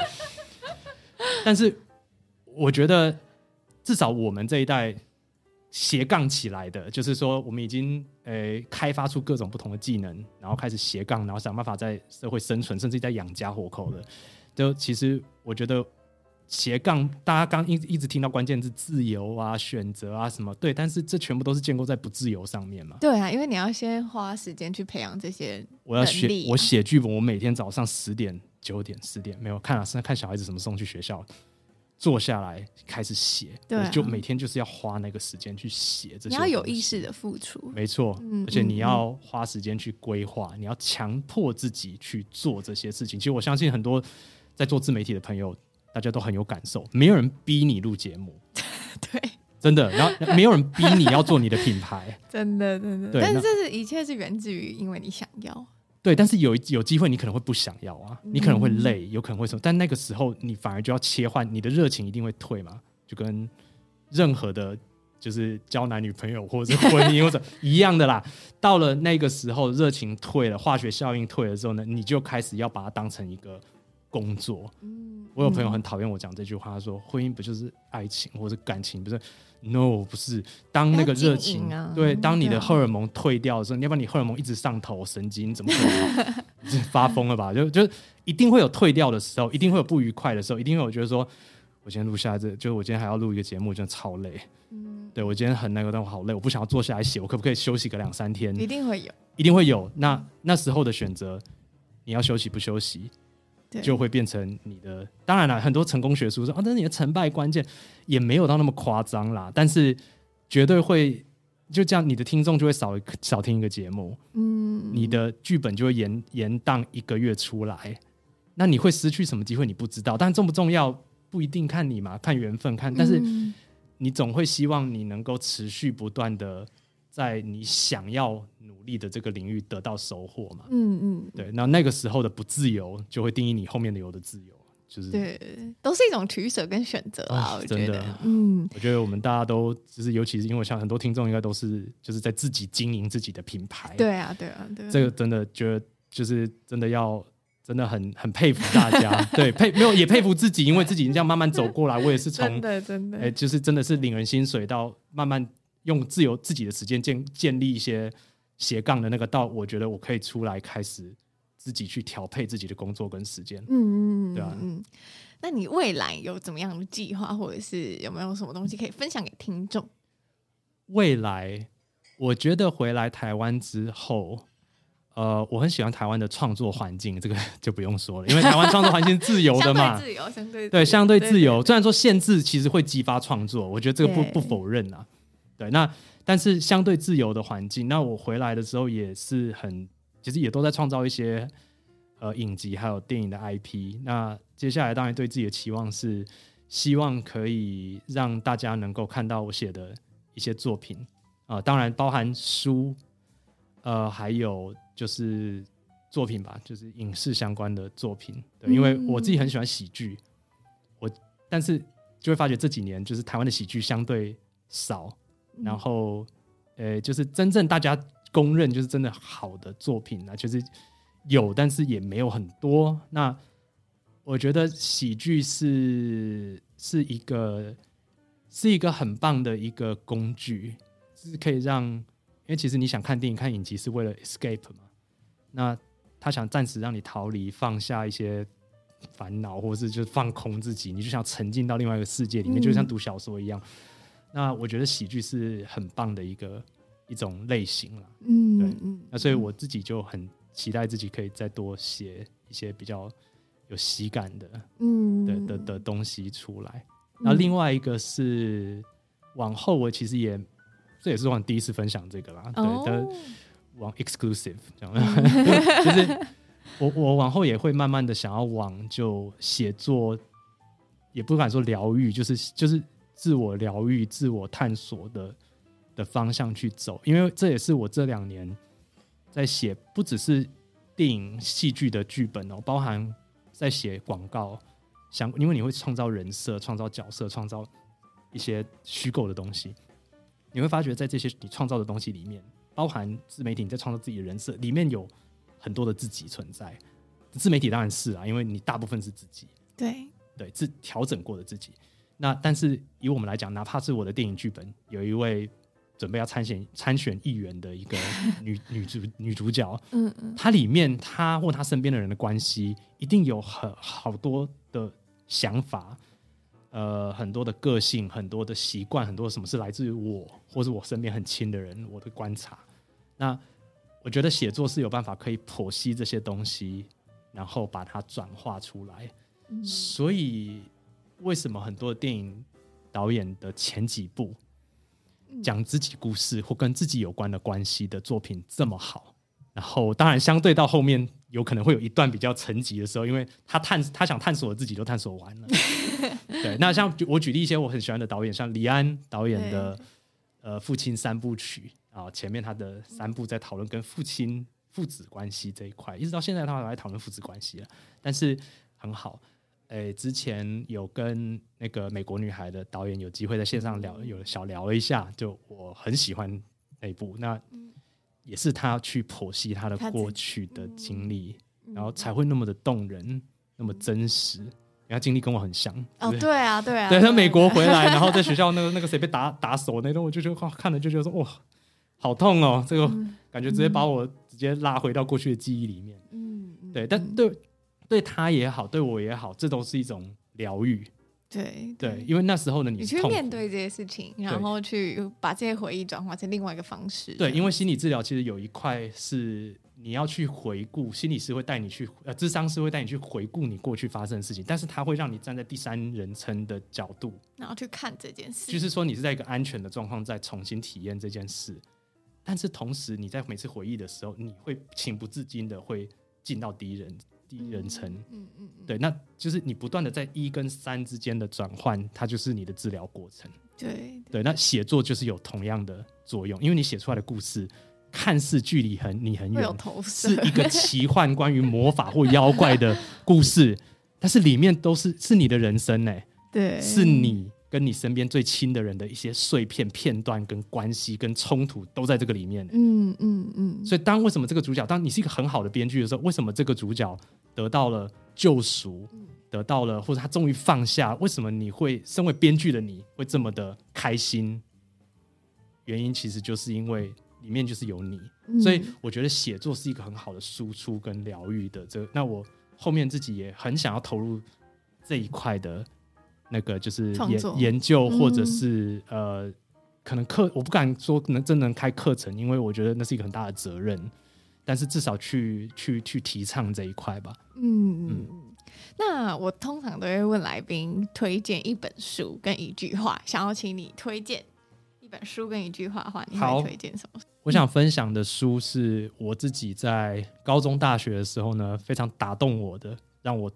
但 是我觉得至少我们这一代斜杠起来的，就是说我们已经诶、欸、开发出各种不同的技能，然后开始斜杠，然后想办法在社会生存，甚至在养家活口的，就其实我觉得。斜杠，大家刚一一直听到关键字自由啊、选择啊什么，对，但是这全部都是建构在不自由上面嘛。对啊，因为你要先花时间去培养这些、啊。我要写，我写剧本，我每天早上十点、九点、十点没有看啊，现在看小孩子什么时候去学校，坐下来开始写，对、啊，就每天就是要花那个时间去写这些。你要有意识的付出，没错，而且你要花时间去规划，你要强迫自己去做这些事情。其实我相信很多在做自媒体的朋友。大家都很有感受，没有人逼你录节目，对，真的。然后没有人逼你要做你的品牌，真的真的。对，但是这是一切是源自于因为你想要。对，但是有有机会你可能会不想要啊，你可能会累，有可能会什么，但那个时候你反而就要切换，你的热情一定会退嘛，就跟任何的，就是交男女朋友或者婚姻或者 一样的啦。到了那个时候，热情退了，化学效应退了之后呢，你就开始要把它当成一个工作。我有朋友很讨厌我讲这句话，他说婚姻不就是爱情或者感情，不是？No，不是。当那个热情，啊、对，当你的荷尔蒙退掉的时候，你要不然你荷尔蒙一直上头，神经怎么可能 发疯了吧？就就一定会有退掉的时候，一定会有不愉快的时候，一定会有觉得说，我今天录下来这，就是我今天还要录一个节目，真的超累。嗯，对我今天很那个，但我好累，我不想要坐下来写，我可不可以休息个两三天？一定会有，一定会有。那那时候的选择，你要休息不休息？就会变成你的。当然了，很多成功学书说啊，但是你的成败关键也没有到那么夸张啦。但是绝对会就这样，你的听众就会少少听一个节目，嗯，你的剧本就会延延宕一个月出来。那你会失去什么机会？你不知道。但重不重要不一定看你嘛，看缘分看。但是你总会希望你能够持续不断的。在你想要努力的这个领域得到收获嘛？嗯嗯，对，那那个时候的不自由就会定义你后面的有的自由，就是对，都是一种取舍跟选择啊。我觉得，真的，嗯，我觉得我们大家都就是，尤其是因为像很多听众应该都是就是在自己经营自己的品牌。对啊，对啊，对啊，这个真的觉得就是真的要真的很很佩服大家，对，佩没有也佩服自己，因为自己这样慢慢走过来，我也是从 真的真的，哎，就是真的是领人薪水到慢慢。用自由自己的时间建建立一些斜杠的那个道，我觉得我可以出来开始自己去调配自己的工作跟时间。嗯嗯，对啊。嗯，那你未来有怎么样的计划，或者是有没有什么东西可以分享给听众？未来，我觉得回来台湾之后，呃，我很喜欢台湾的创作环境，这个 就不用说了，因为台湾创作环境自由的嘛，自由相对对相对自由。虽然说限制其实会激发创作，我觉得这个不不否认啊。对，那但是相对自由的环境，那我回来的时候也是很，其实也都在创造一些呃影集还有电影的 IP。那接下来当然对自己的期望是，希望可以让大家能够看到我写的一些作品啊、呃，当然包含书，呃，还有就是作品吧，就是影视相关的作品。对，因为我自己很喜欢喜剧，我但是就会发觉这几年就是台湾的喜剧相对少。然后，呃，就是真正大家公认就是真的好的作品呢，就是有，但是也没有很多。那我觉得喜剧是是一个是一个很棒的一个工具，是可以让，因为其实你想看电影、看影集是为了 escape 嘛。那他想暂时让你逃离、放下一些烦恼，或者是就放空自己，你就想沉浸到另外一个世界里面，嗯、就像读小说一样。那我觉得喜剧是很棒的一个一种类型了，嗯，对，那所以我自己就很期待自己可以再多写一些比较有喜感的，嗯，的的的东西出来。那另外一个是往后我其实也这也是我第一次分享这个啦，对的，往 exclusive 这样，就是我我往后也会慢慢的想要往就写作，也不敢说疗愈，就是就是。自我疗愈、自我探索的的方向去走，因为这也是我这两年在写，不只是电影、戏剧的剧本哦，包含在写广告，想因为你会创造人设、创造角色、创造一些虚构的东西，你会发觉在这些你创造的东西里面，包含自媒体你在创造自己的人设，里面有很多的自己存在。自媒体当然是啊，因为你大部分是自己，对对，自调整过的自己。那但是以我们来讲，哪怕是我的电影剧本，有一位准备要参选参选议员的一个女女主女主角，嗯嗯，她里面她或她身边的人的关系，一定有很好多的想法，呃，很多的个性，很多的习惯，很多什么是来自于我或是我身边很亲的人，我的观察。那我觉得写作是有办法可以剖析这些东西，然后把它转化出来，嗯、所以。为什么很多电影导演的前几部讲自己故事或跟自己有关的关系的作品这么好？然后当然相对到后面有可能会有一段比较沉寂的时候，因为他探他想探索的自己都探索完了，对，那像我举例一些我很喜欢的导演，像李安导演的呃父亲三部曲啊，前面他的三部在讨论跟父亲父子关系这一块，一直到现在他还在讨论父子关系了，但是很好。诶，之前有跟那个美国女孩的导演有机会在线上聊，有小聊了一下，就我很喜欢那一部，那也是他去剖析他的过去的经历，然后才会那么的动人，那么真实。他经历跟我很像哦，对啊，对啊，对他美国回来，然后在学校 那个那个谁被打打手那段，我就觉得哇，看了就觉得说哇，好痛哦，这个感觉直接把我直接拉回到过去的记忆里面。嗯，对，但对。对他也好，对我也好，这都是一种疗愈。对对，对，因为那时候的，你，你去面对这些事情，然后去把这些回忆转化成另外一个方式。对，因为心理治疗其实有一块是你要去回顾，心理师会带你去，呃，智商师会带你去回顾你过去发生的事情，但是他会让你站在第三人称的角度，然后去看这件事。就是说，你是在一个安全的状况，再重新体验这件事，但是同时你在每次回忆的时候，你会情不自禁的会进到敌人。第一人称，嗯嗯，对，那就是你不断的在一跟三之间的转换，它就是你的治疗过程。对对，对，那写作就是有同样的作用，因为你写出来的故事看似距离很你很远，是一个奇幻关于魔法或妖怪的故事，但是里面都是是你的人生呢，对，是你。跟你身边最亲的人的一些碎片片段、跟关系、跟冲突，都在这个里面。嗯嗯嗯。所以，当为什么这个主角，当你是一个很好的编剧的时候，为什么这个主角得到了救赎，得到了，或者他终于放下？为什么你会身为编剧的你会这么的开心？原因其实就是因为里面就是有你。所以，我觉得写作是一个很好的输出跟疗愈的。这个，那我后面自己也很想要投入这一块的。那个就是研研究，或者是、嗯、呃，可能课我不敢说能真能开课程，因为我觉得那是一个很大的责任。但是至少去去去提倡这一块吧。嗯嗯。那我通常都会问来宾推荐一本书跟一句话，想要请你推荐一本书跟一句话的话，你会推荐什么？我想分享的书是我自己在高中、大学的时候呢，非常打动我的，让我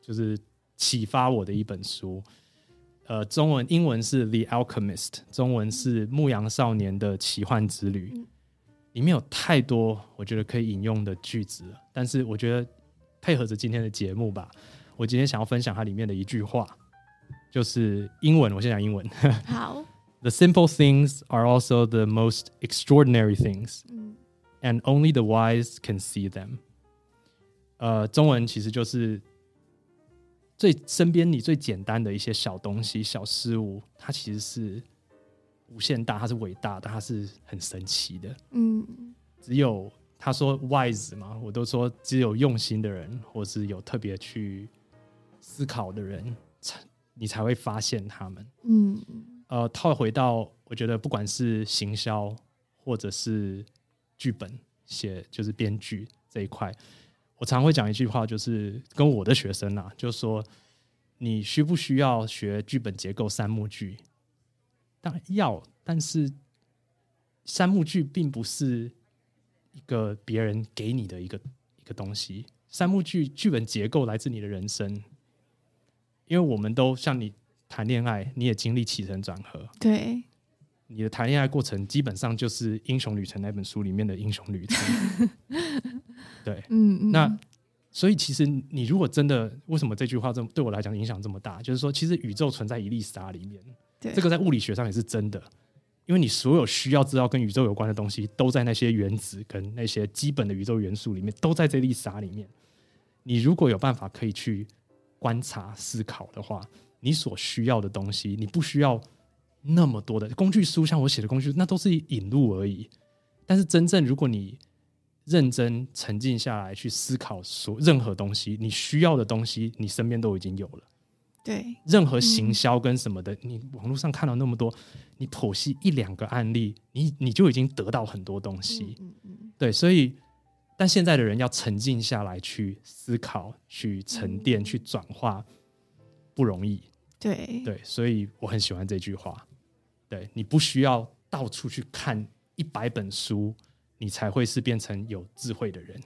就是。启发我的一本书，呃，中文、英文是《The Alchemist》，中文是《牧羊少年的奇幻之旅》。里面有太多我觉得可以引用的句子，但是我觉得配合着今天的节目吧，我今天想要分享它里面的一句话，就是英文。我先讲英文。好。The simple things are also the most extraordinary things, and only the wise can see them。呃，中文其实就是。最身边你最简单的一些小东西、小事物，它其实是无限大，它是伟大的，它是很神奇的。嗯，只有他说 wise 嘛，我都说只有用心的人，或是有特别去思考的人，才你才会发现他们。嗯，呃，套回到我觉得，不管是行销或者是剧本写，就是编剧这一块。我常会讲一句话，就是跟我的学生啊，就说，你需不需要学剧本结构三幕剧？当然要，但是三幕剧并不是一个别人给你的一个一个东西。三幕剧剧本结构来自你的人生，因为我们都像你谈恋爱，你也经历起承转合。对，你的谈恋爱过程基本上就是《英雄旅程》那本书里面的英雄旅程。对，嗯，嗯，那所以其实你如果真的，为什么这句话这么对我来讲影响这么大？就是说，其实宇宙存在一粒沙里面，对，这个在物理学上也是真的，因为你所有需要知道跟宇宙有关的东西，都在那些原子跟那些基本的宇宙元素里面，都在这粒沙里面。你如果有办法可以去观察、思考的话，你所需要的东西，你不需要那么多的工具书，像我写的工具，那都是引路而已。但是真正如果你认真沉静下来去思考，所任何东西，你需要的东西，你身边都已经有了。对，任何行销跟什么的，嗯、你网络上看到那么多，你剖析一两个案例，你你就已经得到很多东西。嗯嗯嗯、对，所以，但现在的人要沉静下来去思考、去沉淀、嗯、去转化，不容易。对对，所以我很喜欢这句话。对，你不需要到处去看一百本书。你才会是变成有智慧的人，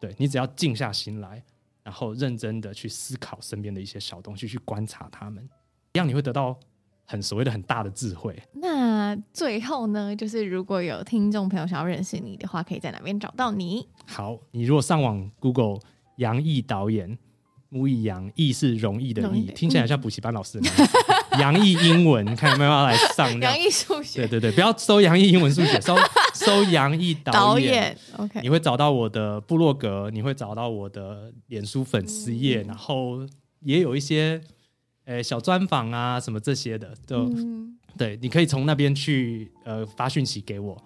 对，你只要静下心来，然后认真的去思考身边的一些小东西，去观察他们，一样你会得到很所谓的很大的智慧。那最后呢，就是如果有听众朋友想要认识你的话，可以在哪边找到你？好，你如果上网 Google 杨毅导演。木易杨，毅是容易的易，听起来像补习班老师的名字。杨毅英文，看有没有要来上？杨毅数学，对对对，不要搜杨毅英文数学，搜 搜杨毅导演。导演，OK，你会找到我的部落格，你会找到我的脸书粉丝页，嗯、然后也有一些诶、欸、小专访啊什么这些的，就、嗯、对，你可以从那边去呃发讯息给我。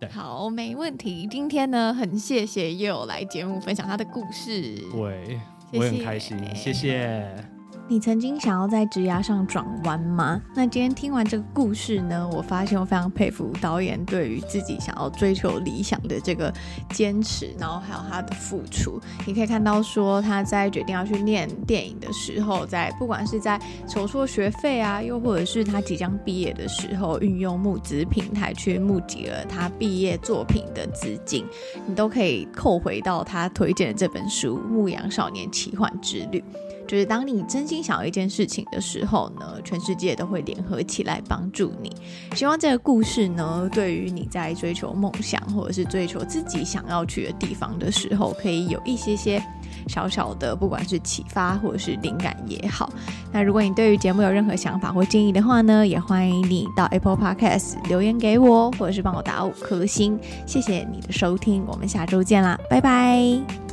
对，好，没问题。今天呢，很谢谢又来节目分享他的故事。对。我也很开心。谢谢。你曾经想要在职涯上转弯吗？那今天听完这个故事呢，我发现我非常佩服导演对于自己想要追求理想的这个坚持，然后还有他的付出。你可以看到说他在决定要去念电影的时候，在不管是在筹措学费啊，又或者是他即将毕业的时候，运用募资平台去募集了他毕业作品的资金，你都可以扣回到他推荐的这本书《牧羊少年奇幻之旅》。就是当你真心想要一件事情的时候呢，全世界都会联合起来帮助你。希望这个故事呢，对于你在追求梦想或者是追求自己想要去的地方的时候，可以有一些些小小的，不管是启发或者是灵感也好。那如果你对于节目有任何想法或建议的话呢，也欢迎你到 Apple Podcast 留言给我，或者是帮我打五颗星。谢谢你的收听，我们下周见啦，拜拜。